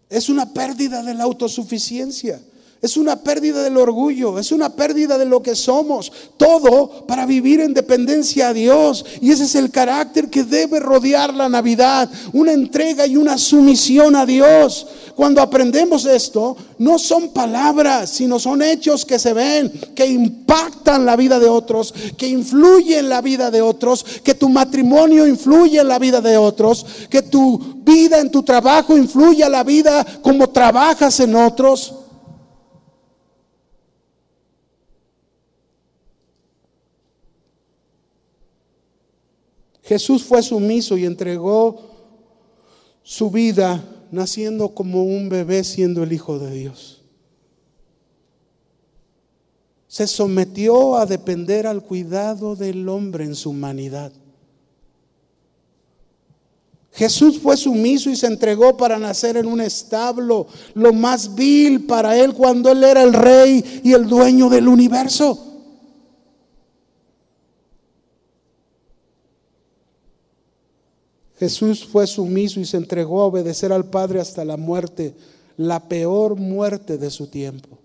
Es una pérdida de la autosuficiencia. Es una pérdida del orgullo, es una pérdida de lo que somos. Todo para vivir en dependencia a Dios. Y ese es el carácter que debe rodear la Navidad. Una entrega y una sumisión a Dios. Cuando aprendemos esto, no son palabras, sino son hechos que se ven, que impactan la vida de otros, que influyen en la vida de otros, que tu matrimonio influye en la vida de otros, que tu vida en tu trabajo influye a la vida como trabajas en otros. Jesús fue sumiso y entregó su vida naciendo como un bebé siendo el Hijo de Dios. Se sometió a depender al cuidado del hombre en su humanidad. Jesús fue sumiso y se entregó para nacer en un establo, lo más vil para él cuando él era el rey y el dueño del universo. Jesús fue sumiso y se entregó a obedecer al Padre hasta la muerte, la peor muerte de su tiempo.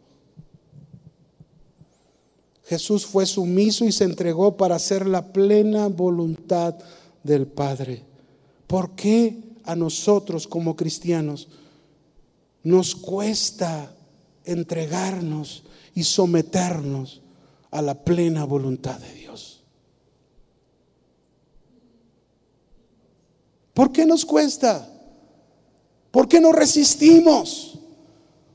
Jesús fue sumiso y se entregó para hacer la plena voluntad del Padre. ¿Por qué a nosotros como cristianos nos cuesta entregarnos y someternos a la plena voluntad de Dios? ¿Por qué nos cuesta? ¿Por qué no resistimos?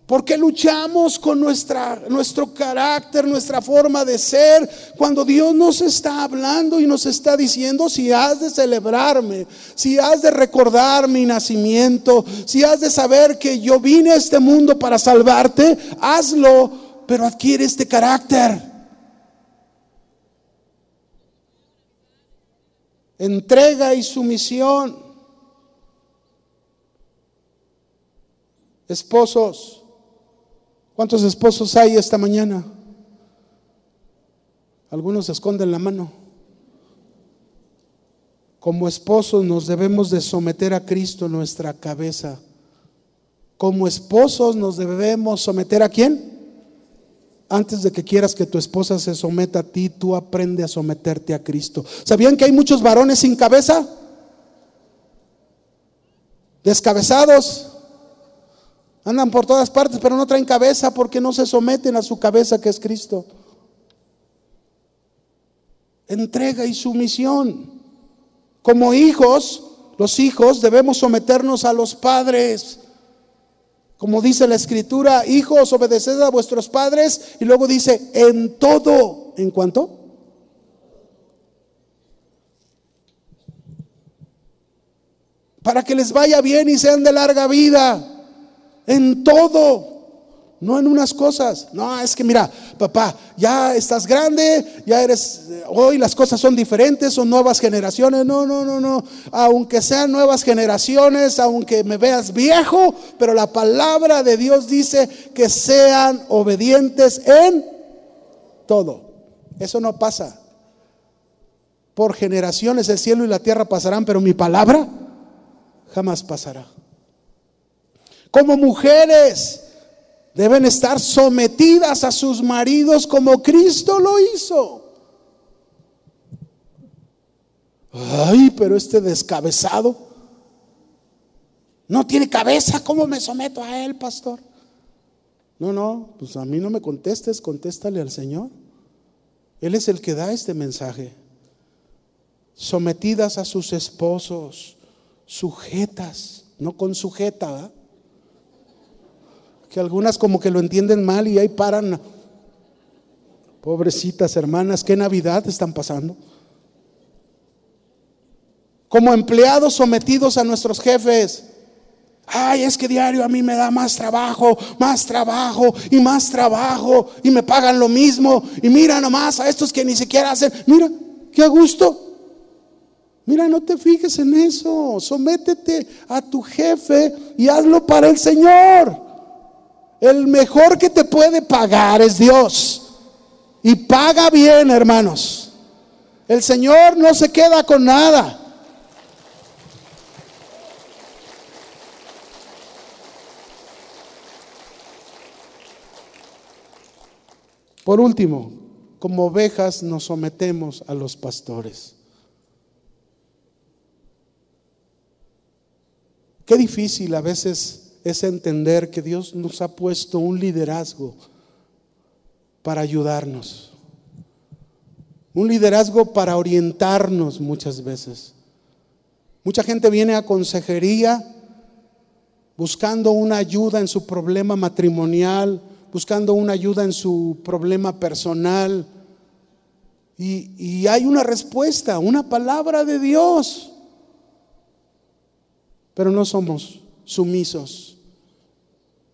¿Por qué luchamos con nuestra, nuestro carácter, nuestra forma de ser, cuando Dios nos está hablando y nos está diciendo si has de celebrarme, si has de recordar mi nacimiento, si has de saber que yo vine a este mundo para salvarte, hazlo, pero adquiere este carácter. Entrega y sumisión. Esposos, ¿cuántos esposos hay esta mañana? Algunos esconden la mano. Como esposos nos debemos de someter a Cristo nuestra cabeza. Como esposos nos debemos someter a quién? Antes de que quieras que tu esposa se someta a ti, tú aprende a someterte a Cristo. ¿Sabían que hay muchos varones sin cabeza? Descabezados. Andan por todas partes, pero no traen cabeza porque no se someten a su cabeza que es Cristo. Entrega y sumisión. Como hijos, los hijos debemos someternos a los padres. Como dice la escritura, hijos, obedeced a vuestros padres. Y luego dice, en todo. ¿En cuanto? Para que les vaya bien y sean de larga vida en todo. No en unas cosas. No, es que mira, papá, ya estás grande, ya eres, hoy las cosas son diferentes, son nuevas generaciones. No, no, no, no. Aunque sean nuevas generaciones, aunque me veas viejo, pero la palabra de Dios dice que sean obedientes en todo. Eso no pasa. Por generaciones el cielo y la tierra pasarán, pero mi palabra jamás pasará como mujeres deben estar sometidas a sus maridos como Cristo lo hizo. Ay, pero este descabezado no tiene cabeza, ¿cómo me someto a él, pastor? No, no, pues a mí no me contestes, contéstale al Señor. Él es el que da este mensaje. Sometidas a sus esposos, sujetas, no con sujeta, que algunas como que lo entienden mal y ahí paran. Pobrecitas hermanas, ¿qué Navidad están pasando? Como empleados sometidos a nuestros jefes. Ay, es que diario a mí me da más trabajo, más trabajo y más trabajo y me pagan lo mismo. Y mira nomás a estos que ni siquiera hacen, mira, qué gusto. Mira, no te fijes en eso. Sométete a tu jefe y hazlo para el Señor. El mejor que te puede pagar es Dios. Y paga bien, hermanos. El Señor no se queda con nada. Por último, como ovejas nos sometemos a los pastores. Qué difícil a veces es entender que Dios nos ha puesto un liderazgo para ayudarnos. Un liderazgo para orientarnos muchas veces. Mucha gente viene a consejería buscando una ayuda en su problema matrimonial, buscando una ayuda en su problema personal. Y, hay una respuesta, una palabra de Dios. Pero no somos sumisos,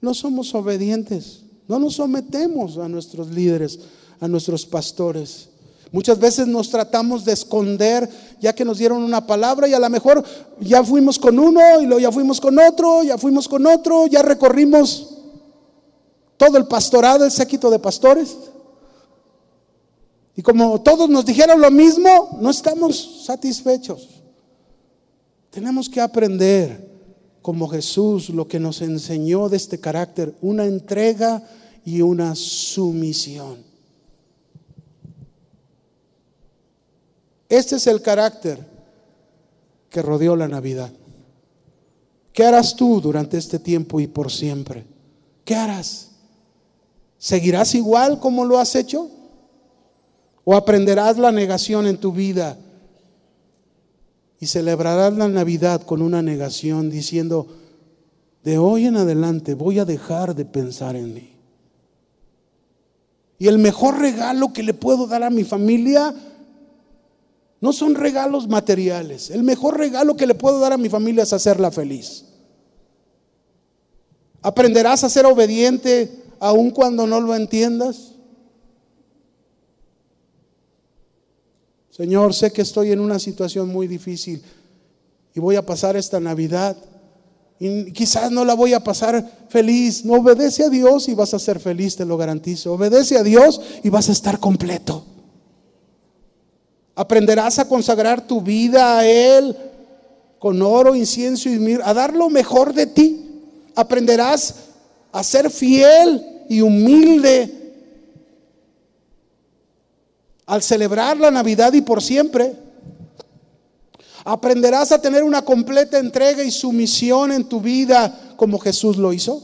no somos obedientes, no nos sometemos a nuestros líderes, a nuestros pastores. Muchas veces nos tratamos de esconder ya que nos dieron una palabra y a lo mejor ya fuimos con uno y luego ya fuimos con otro, ya fuimos con otro, ya recorrimos todo el pastorado, el séquito de pastores. Y como todos nos dijeron lo mismo, no estamos satisfechos. Tenemos que aprender como Jesús lo que nos enseñó de este carácter, una entrega y una sumisión. Este es el carácter que rodeó la Navidad. ¿Qué harás tú durante este tiempo y por siempre? ¿Qué harás? ¿Seguirás igual como lo has hecho? ¿O aprenderás la negación en tu vida y celebrarás la Navidad con una negación diciendo, de hoy en adelante voy a dejar de pensar en mí? Y el mejor regalo que le puedo dar a mi familia no son regalos materiales. El mejor regalo que le puedo dar a mi familia es hacerla feliz. Aprenderás a ser obediente aun cuando no lo entiendas? Señor, sé que estoy en una situación muy difícil y voy a pasar esta Navidad y quizás no la voy a pasar feliz. No obedece a Dios y vas a ser feliz, te lo garantizo. Obedece a Dios y vas a estar completo. Aprenderás a consagrar tu vida a Él con oro, incienso y mir, a dar lo mejor de ti. Aprenderás a ser fiel y humilde al celebrar la Navidad y por siempre. Aprenderás a tener una completa entrega y sumisión en tu vida como Jesús lo hizo.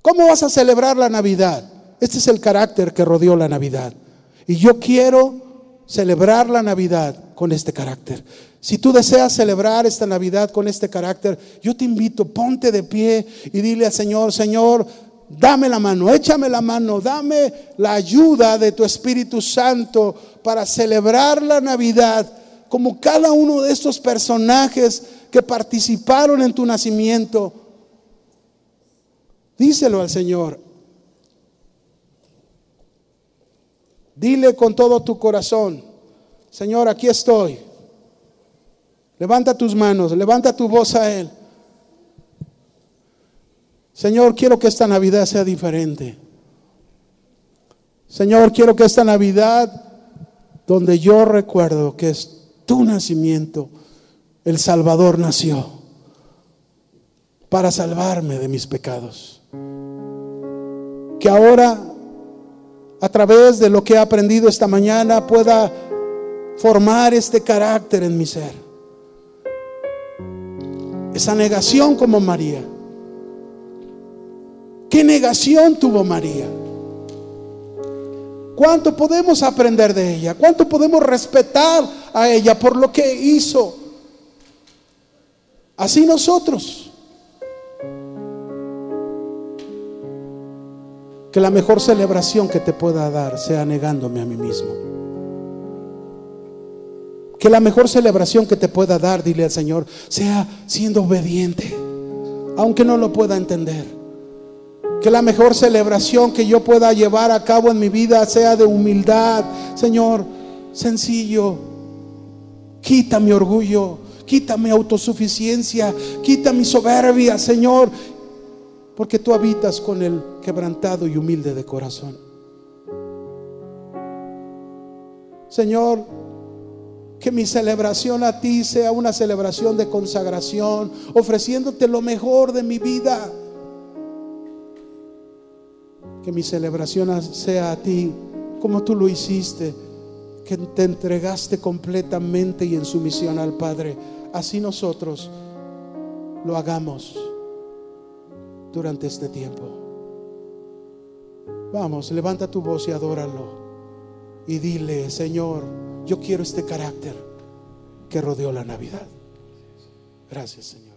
¿Cómo vas a celebrar la Navidad? Este es el carácter que rodeó la Navidad. Y yo quiero celebrar la Navidad con este carácter. Si tú deseas celebrar esta Navidad con este carácter, yo te invito, ponte de pie y dile al Señor, Señor, dame la mano, échame la mano, dame la ayuda de tu Espíritu Santo para celebrar la Navidad como cada uno de estos personajes que participaron en tu nacimiento. Díselo al Señor. Dile con todo tu corazón, Señor, aquí estoy. Levanta tus manos, levanta tu voz a Él. Señor, quiero que esta Navidad sea diferente. Señor, quiero que esta Navidad, donde yo recuerdo que es tu nacimiento, el Salvador nació para salvarme de mis pecados. Que ahora, a través de lo que he aprendido esta mañana, pueda formar este carácter en mi ser esa negación como María. ¿Qué negación tuvo María? ¿Cuánto podemos aprender de ella? ¿Cuánto podemos respetar a ella por lo que hizo? Así nosotros. Que la mejor celebración que te pueda dar sea negándome a mí mismo. Que la mejor celebración que te pueda dar, dile al Señor, sea siendo obediente, aunque no lo pueda entender. Que la mejor celebración que yo pueda llevar a cabo en mi vida sea de humildad, Señor, sencillo. Quita mi orgullo, quita mi autosuficiencia, quita mi soberbia, Señor, porque tú habitas con el quebrantado y humilde de corazón. Señor, que mi celebración a ti sea una celebración de consagración, ofreciéndote lo mejor de mi vida. Que mi celebración sea a ti como tú lo hiciste, que te entregaste completamente y en sumisión al Padre. Así nosotros lo hagamos durante este tiempo. Vamos, levanta tu voz y adóralo. Y dile, Señor, yo quiero este carácter que rodeó la Navidad. Gracias, Señor.